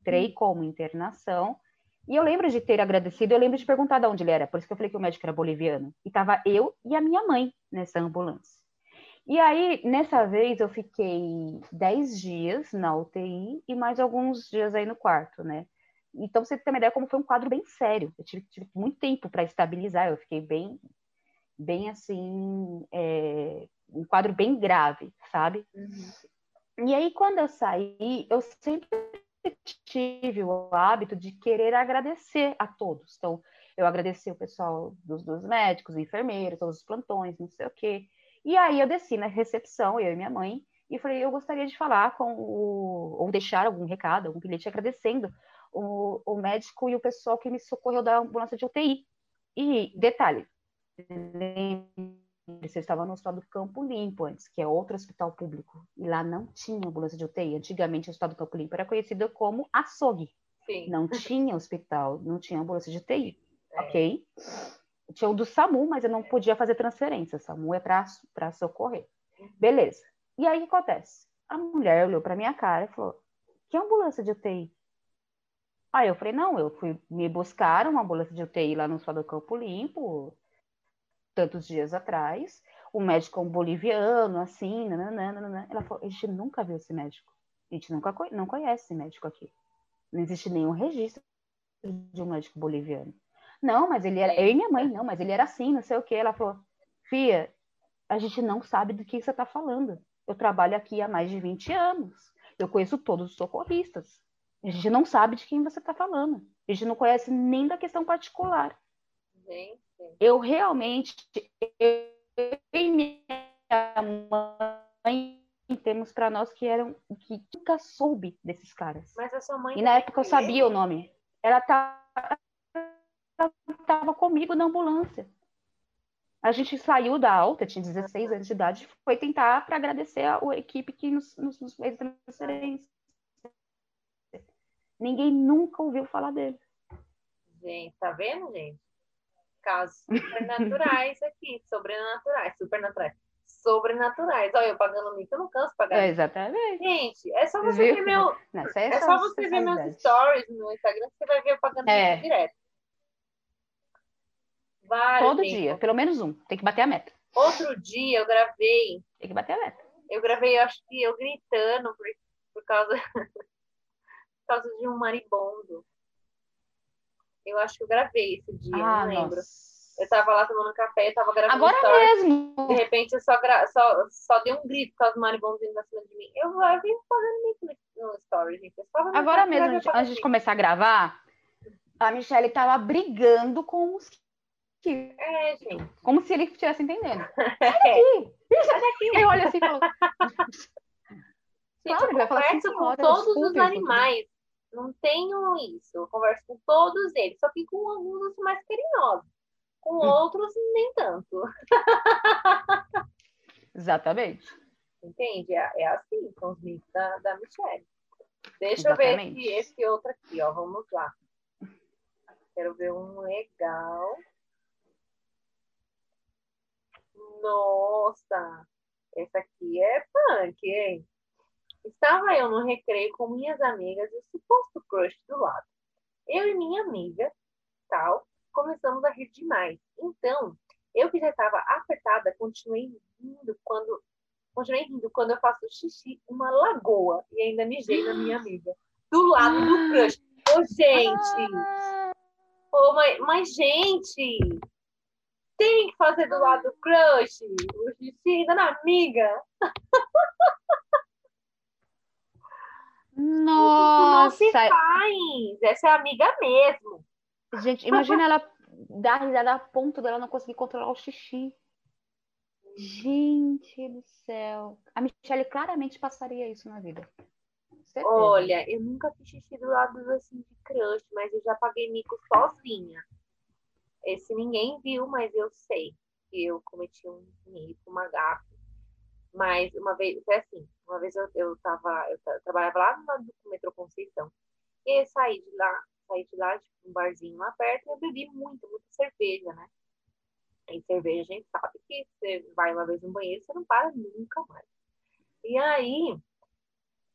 entrei como internação e eu lembro de ter agradecido, eu lembro de perguntar de onde ele era, por isso que eu falei que o médico era boliviano. E tava eu e a minha mãe nessa ambulância. E aí, nessa vez, eu fiquei 10 dias na UTI e mais alguns dias aí no quarto, né? Então, você tem uma ideia como foi um quadro bem sério. Eu tive, tive muito tempo para estabilizar, eu fiquei bem, bem assim, é, um quadro bem grave, sabe? Uhum. E aí, quando eu saí, eu sempre tive o hábito de querer agradecer a todos. Então, eu agradeci o pessoal dos, dos médicos, enfermeiros, todos os plantões, não sei o quê. E aí eu desci na recepção, eu e minha mãe, e falei, eu gostaria de falar com o, ou deixar algum recado, algum bilhete agradecendo o, o médico e o pessoal que me socorreu da ambulância de UTI. E, detalhe, você estava no hospital do Campo Limpo antes, que é outro hospital público, e lá não tinha ambulância de UTI. Antigamente, o hospital do Campo Limpo era conhecido como açougue. Sim. Não tinha hospital, não tinha ambulância de UTI, é. ok? Tinha o do SAMU, mas eu não podia fazer transferência. SAMU é para socorrer. Beleza. E aí o que acontece? A mulher olhou para minha cara e falou: Que ambulância de UTI? Aí eu falei: Não, eu fui me buscar uma ambulância de UTI lá no Hospital do Campo Limpo, tantos dias atrás. O médico é um boliviano, assim, nananana. Ela falou: A gente nunca viu esse médico. A gente nunca não conhece esse médico aqui. Não existe nenhum registro de um médico boliviano. Não, mas ele era. Eu e minha mãe, não, mas ele era assim, não sei o quê. Ela falou: Fia, a gente não sabe do que você está falando. Eu trabalho aqui há mais de 20 anos. Eu conheço todos os socorristas. A gente não sabe de quem você está falando. A gente não conhece nem da questão particular. Gente. Eu realmente, eu e minha mãe temos para nós que eram que nunca soube desses caras. Mas a sua mãe. E na época eu sabia o nome. Ela estava comigo na ambulância. A gente saiu da alta, tinha 16 anos de idade, foi tentar para agradecer a, a, equipe que nos, nos, nos fez transferência. Ninguém nunca ouviu falar dele. Gente, tá vendo, gente? Casos supernaturais aqui, sobrenaturais, supernaturais, sobrenaturais. Olha, eu pagando mico, eu não canso pagar. É, exatamente. Gente, é só você ver meu. Não, é, é, só você ver meus stories no Instagram que você vai ver eu pagando é. direto. Vários Todo dia, pelo menos um. Tem que bater a meta. Outro dia eu gravei. Tem que bater a meta. Eu gravei, eu acho que eu gritando por, por causa por causa de um maribondo. Eu acho que eu gravei esse dia, ah, não lembro. Nossa. Eu tava lá tomando café, eu tava gravando Agora story, mesmo! De repente eu só, gra... só, só dei um grito causa do maribondo vindo cima de mim. Eu, eu vim fazendo isso no story, gente. Agora mesmo, antes de começar a gravar, a Michelle tava brigando com os é, gente. Como se ele estivesse entendendo. Sai daqui! Sai daqui! Eu olho assim e falo. Gente, claro, eu converso com horas, todos os animais. Não tenho isso. Eu converso com todos eles. Só que com alguns sou mais carinhosos. Com hum. outros, nem tanto. Exatamente. Entende? É, é assim, com os mitos da, da Michelle. Deixa Exatamente. eu ver esse, esse outro aqui, ó. Vamos lá. Quero ver um legal. Nossa, essa aqui é punk, hein? Estava eu no recreio com minhas amigas e o suposto crush do lado. Eu e minha amiga, tal, começamos a rir demais. Então, eu que já estava apertada, continuei rindo quando continuei rindo quando eu faço xixi uma lagoa e ainda mijei na minha amiga do lado do crush. Ô, gente! Ô, mas, mas, gente! Tem que fazer do lado do crush, o xixi da amiga. Nossa! Não se faz. Essa é amiga mesmo. Gente, imagina ela dar risada a ponto dela não conseguir controlar o xixi. Gente do céu. A Michelle claramente passaria isso na vida. Certeza. Olha, eu nunca fiz xixi do lado assim de crush, mas eu já paguei mico sozinha. Esse ninguém viu, mas eu sei que eu cometi um mico, uma gafe. Mas uma vez, foi assim, uma vez eu, eu tava, eu trabalhava lá no metrô Conceição. E eu saí de lá, saí de lá, tipo, um barzinho lá perto, e eu bebi muito, muita cerveja, né? E cerveja a gente sabe que você vai uma vez no banheiro, você não para nunca mais. E aí,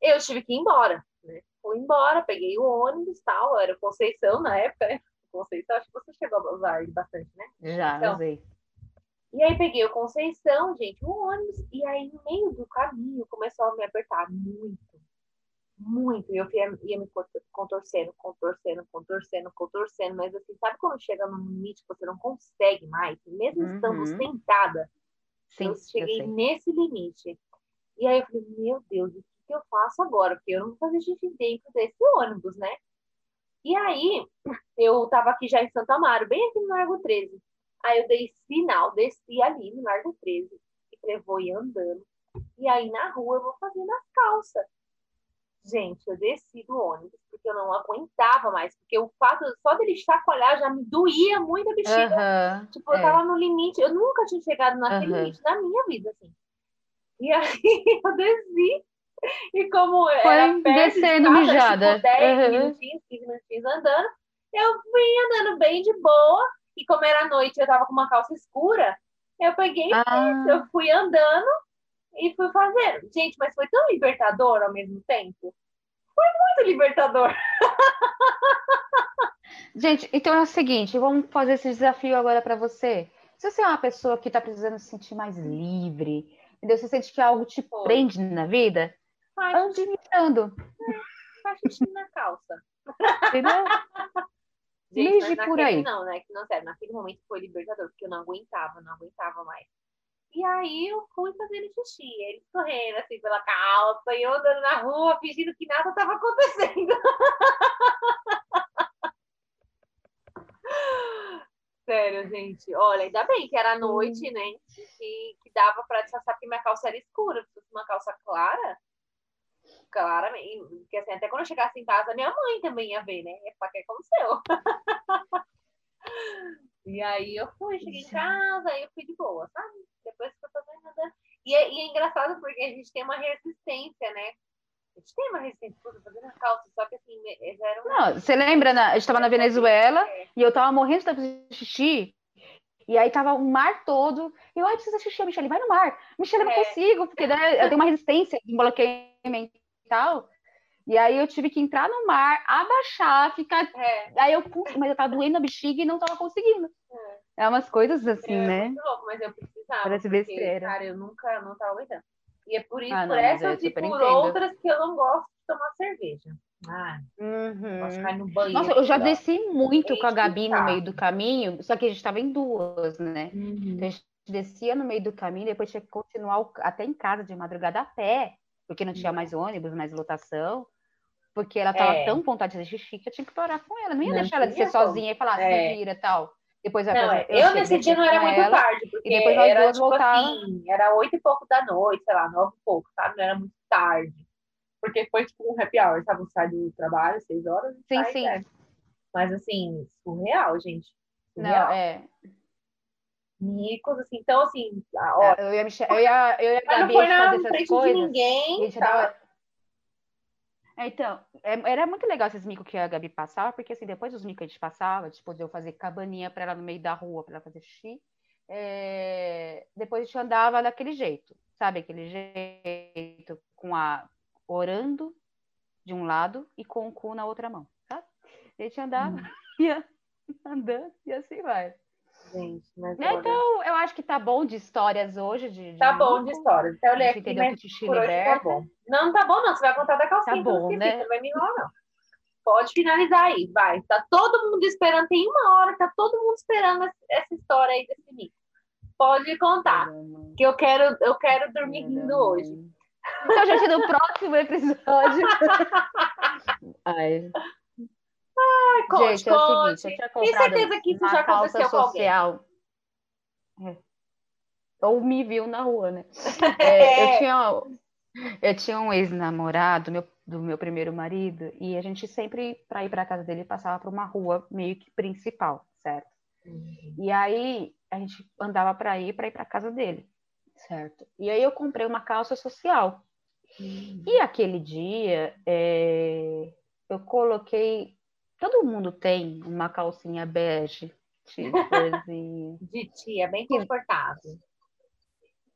eu tive que ir embora, né? Fui embora, peguei o ônibus tal, era Conceição na época, né? Conceição, acho que você chegou a usar ele bastante, né? Já, então, usei. E aí peguei o Conceição, gente, o ônibus, e aí no meio do caminho começou a me apertar muito, muito. E eu ia, ia me contorcendo, contorcendo, contorcendo, contorcendo, mas assim, sabe quando chega no limite que você não consegue mais, mesmo uhum. estando sentada? Sim, eu cheguei eu nesse limite. E aí eu falei, meu Deus, o que eu faço agora? Porque eu não vou fazer xixi dentro desse ônibus, né? E aí, eu tava aqui já em Santa Amaro, bem aqui no Largo 13. Aí eu dei sinal, desci ali no Largo 13 e ir andando. E aí na rua eu vou fazendo as calças. Gente, eu desci do ônibus porque eu não aguentava mais, porque o fato só dele chacoalhar já me doía muito a bexiga. Aham, tipo, eu é. tava no limite, eu nunca tinha chegado naquele Aham. limite da minha vida, assim. E aí eu desci, e como Foi era perto de descendo casa, mijada. Tipo, 10 Aham. minutinhos, 15 minutinhos andando, eu fui andando bem de boa, e como era noite, eu tava com uma calça escura, eu peguei, Ah, eu fui andando e fui fazendo. Gente, mas foi tão libertador ao mesmo tempo. Foi muito libertador. Gente, então é o seguinte, vamos fazer esse desafio agora para você. Se você é uma pessoa que está precisando se sentir mais livre, entendeu? Você sente que algo te Foi. prende na vida, Faz ande imitando, faz xixi na calça. entendeu? Gente, mas por aí. não, né? Que não sério, naquele momento foi libertador, porque eu não aguentava, não aguentava mais. E aí eu fui fazendo xixi, ele correndo assim pela calça, e eu andando na rua, fingindo que nada estava acontecendo. Sério, gente. Olha, ainda bem que era noite, né? Que, que dava pra disfarçar porque minha calça era escura. Se fosse uma calça clara, claramente. Porque assim, até quando eu chegasse em casa, minha mãe também ia ver, né? Ia falar o que aconteceu. e aí eu fui, cheguei em casa, aí eu fui de boa, sabe? Depois que eu tô fazendo. E é, e é engraçado porque a gente tem uma resistência, né? A gente tem uma resistência puta, fazendo a calça, só que assim, já era um. Não, você lembra, na- a gente estava na Venezuela e eu tava morrendo de fazer xixi. E aí tava o mar todo. E eu, ai, precisa de xixi, Michele, vai no mar. Michele, eu não É. consigo, porque né, eu tenho uma resistência, um bloqueio mental. E aí eu tive que entrar no mar, abaixar, ficar. É, Aí eu, putz, mas eu tava doendo a bexiga e não tava conseguindo. É umas coisas assim, é né? muito louco, mas eu precisava. Parece porque, besteira. Cara, eu nunca não tava aguentando. E é por isso, Ah, não, por essas e por entendo. outras que eu não gosto de tomar cerveja. Ah, Uhum. banheiro. Nossa, eu já desci muito com a Gabi no meio do caminho, só que a gente tava em duas, né? Uhum. Então a gente descia no meio do caminho, depois tinha que continuar até em casa de madrugada a pé, porque não tinha mais ônibus, mais lotação, porque ela tava É. tão vontade de xixi que eu tinha que parar com ela. Não ia Não deixar ela tinha descer como. sozinha e falar, É. se vira tal. Depois Não, é, eu tinha nesse dia não era muito ela, tarde, porque depois nós era duas tipo voltava. assim, era oito e pouco da noite, sei lá, nove e pouco, sabe? Não era muito tarde. Porque foi tipo um happy hour, sabe? Sai do trabalho, seis horas. e Sim, sai, sim. né? Mas assim, surreal, gente. Não, Surreal. é. Micos, assim. Então, assim, ó, Eu ia, eu ia, eu ia não gente na frente de coisas. E a ninguém, tá? dava- É, Então, é- era muito legal esses micos que a Gabi passava, porque assim, depois dos micos que a gente passava, tipo, de eu fazer cabaninha pra ela no meio da rua, pra ela fazer xixi, é, depois a gente andava daquele jeito, sabe? Aquele jeito com a orando de um lado e com o cu na outra mão, sabe? A gente andava, Hum. ia andando e assim vai. Gente, mas Né, Então, eu acho que tá bom de histórias hoje. De, de tá bom de mico. história. Até eu gente aqui, mas por hoje tá bom. Não, não tá bom não. Você vai contar da calcinha Tá que eu bom, né? Você não vai me enrolar, não. Pode finalizar aí, vai. Tá todo mundo esperando. Tem uma hora que tá todo mundo esperando essa- história aí desse mico. Pode contar. Que eu quero, eu quero dormir rindo hoje. Então, gente, no próximo episódio. Ai, Gente, é o conte. seguinte, eu tinha comprado certeza que isso já aconteceu com alguém. social. É. Ou me viu na rua, né? É, eu, tinha, eu tinha um ex-namorado meu, do meu primeiro marido, e a gente sempre, para ir para casa dele, passava por uma rua meio que principal, certo? E aí a gente andava para ir para ir para casa dele, certo? E aí eu comprei uma calça social. E aquele dia é, eu coloquei. Todo mundo tem uma calcinha bege, de corzinha, De tia, bem confortável.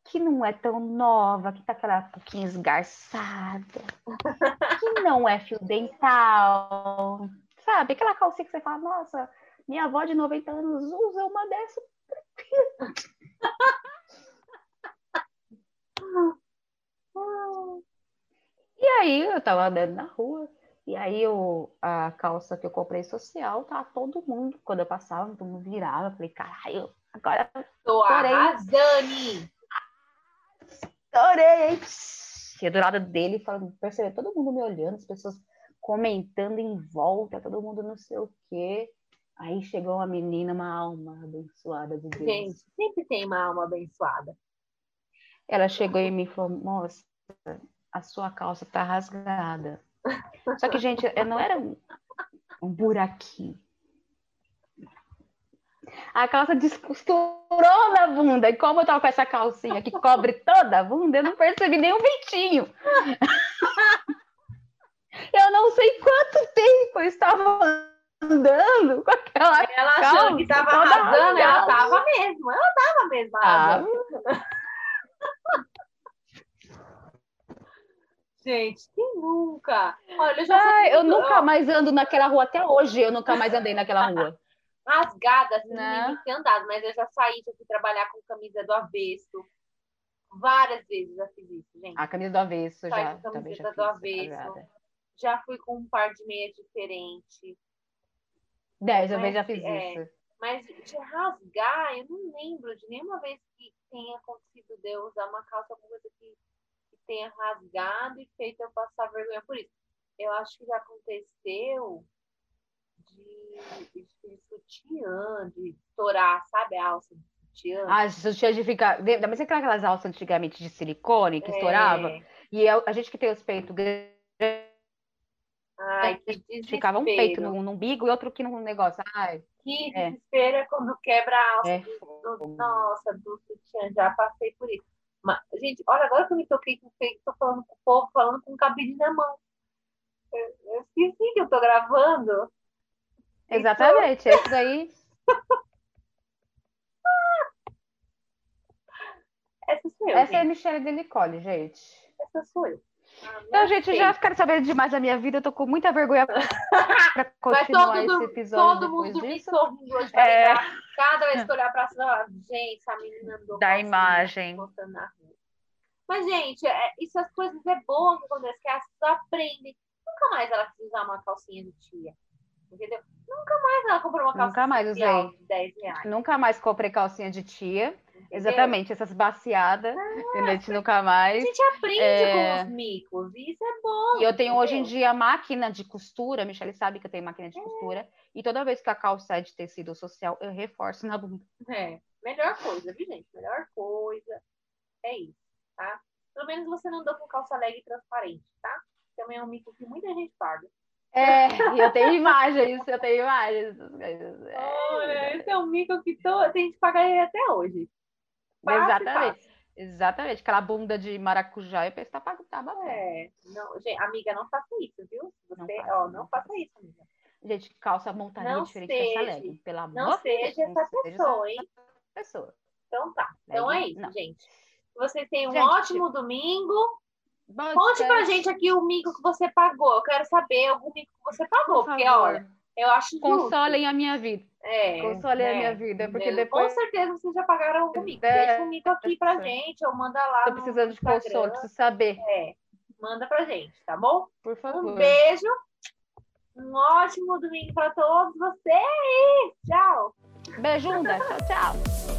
que não é tão nova, que tá aquela pouquinho esgarçada, que não é fio dental, sabe? Aquela calcinha que você fala, nossa, minha avó de 90 anos usa uma dessa. E aí eu tava andando na rua, e aí eu, a calça que eu comprei social, tava todo mundo, quando eu passava, todo mundo virava, eu falei, caralho, agora Tô Adorei. arrasando. estourei, hein? eu do lado dele, falando, percebeu todo mundo me olhando, as pessoas comentando em volta, todo mundo não sei o quê. Aí chegou uma menina, uma alma abençoada de Deus. Gente, sempre tem uma alma abençoada. Ela chegou e falou: Moça, a sua calça tá rasgada. Só que, gente, não era um, um buraquinho. A calça descosturou na bunda. E como eu tava com essa calcinha que cobre toda a bunda, eu não percebi nem um ventinho. eu não sei quanto tempo eu estava andando com aquela Ela achando que tava arrasando, ela tava mesmo. Ela tava mesmo arrasando. Gente, quem nunca? Olha, eu já Ai, eu nunca mais ando naquela rua até hoje. Eu nunca mais andei naquela rua. Rasgada, assim, não nem ter andado, mas eu já saí, já fui trabalhar com camisa do avesso. Várias vezes já fiz isso, gente. A camisa do avesso já. Com camisa já do avesso. Já fui com um par de meias diferente. Dez, eu já fiz é, isso. Mas de rasgar, eu não lembro de nenhuma vez que tenha acontecido de eu usar uma calça, alguma coisa que tenha rasgado e feito eu passar vergonha por isso. Eu acho que já aconteceu de, de, sutiã, de estourar, sabe, a alça de sutiã. Ah, sutiã de ficar. Mas você aquelas alças antigamente de silicone que é. estourava? E a gente que tem os peitos grandes. Ai, que Ficava um peito no, no umbigo e outro aqui no negócio. Ai, que é. desespero é quando quebra a alça. É. Do, nossa, do sutiã, já passei por isso. Mas, gente, olha, agora que eu me toquei com o tô falando com o povo, falando com o cabide na mão. Eu, eu esqueci que eu tô gravando. Exatamente, então... isso aí. Essa sou eu. Essa gente. é a Michelle Delicole, gente. Essa sou eu. Ah, então, gente, já quero saber demais da minha vida. Eu tô com muita vergonha pra continuar esse episódio. Todo mundo me sorrindo hoje é... Cada vez que olhar pra cima, gente, essa menina andou da imagem. Mas, gente, é, isso as coisas é bom que acontece, que as pessoas aprendem. Nunca mais ela quis usar uma calcinha de tia. Entendeu? Nunca mais ela comprou uma calcinha Nunca mais usei. de 10 reais. Nunca mais comprei calcinha de tia. Exatamente, essas baciadas, ah, a gente nunca mais. A gente aprende é... com os micos, e isso é bom. E eu tenho entendeu? hoje em dia máquina de costura, a Michelle sabe que eu tenho máquina de é. costura, e toda vez que a calça é de tecido social, eu reforço na bunda. É, melhor coisa, viu, gente? Melhor coisa. É isso, tá? Pelo menos você não andou com calça leg transparente, tá? Também é um mico que muita gente paga. É, eu tenho imagens, eu tenho imagens. Olha, esse é um mico que tô, tem que pagar ele até hoje. Exatamente. Exatamente, aquela bunda de maracujá, eu penso que tá tá É, não, gente, amiga, não faça isso, viu? Você, não faça, ó, não faça isso, amiga. Gente, calça montaria diferente seja, dessa leg, pelo amor Não seja essa pessoa, hein? Pessoa. Então tá. Então é isso, não. gente. Vocês tenham um gente, ótimo domingo. Conte pra gente aqui o mico que você pagou. Eu quero saber algum mico que você pagou, Por porque, olha, eu acho Consolem justo. a minha vida. É. Consolem é, a minha vida. Porque depois... Com certeza vocês já pagaram algum mico. É, Deixa um mico aqui pra gente, ou manda lá. Tô precisando de consolo, preciso saber. É. Manda pra gente, tá bom? Por favor. Um beijo. Um ótimo domingo para todos vocês. Tchau. Beijunda. tchau, tchau.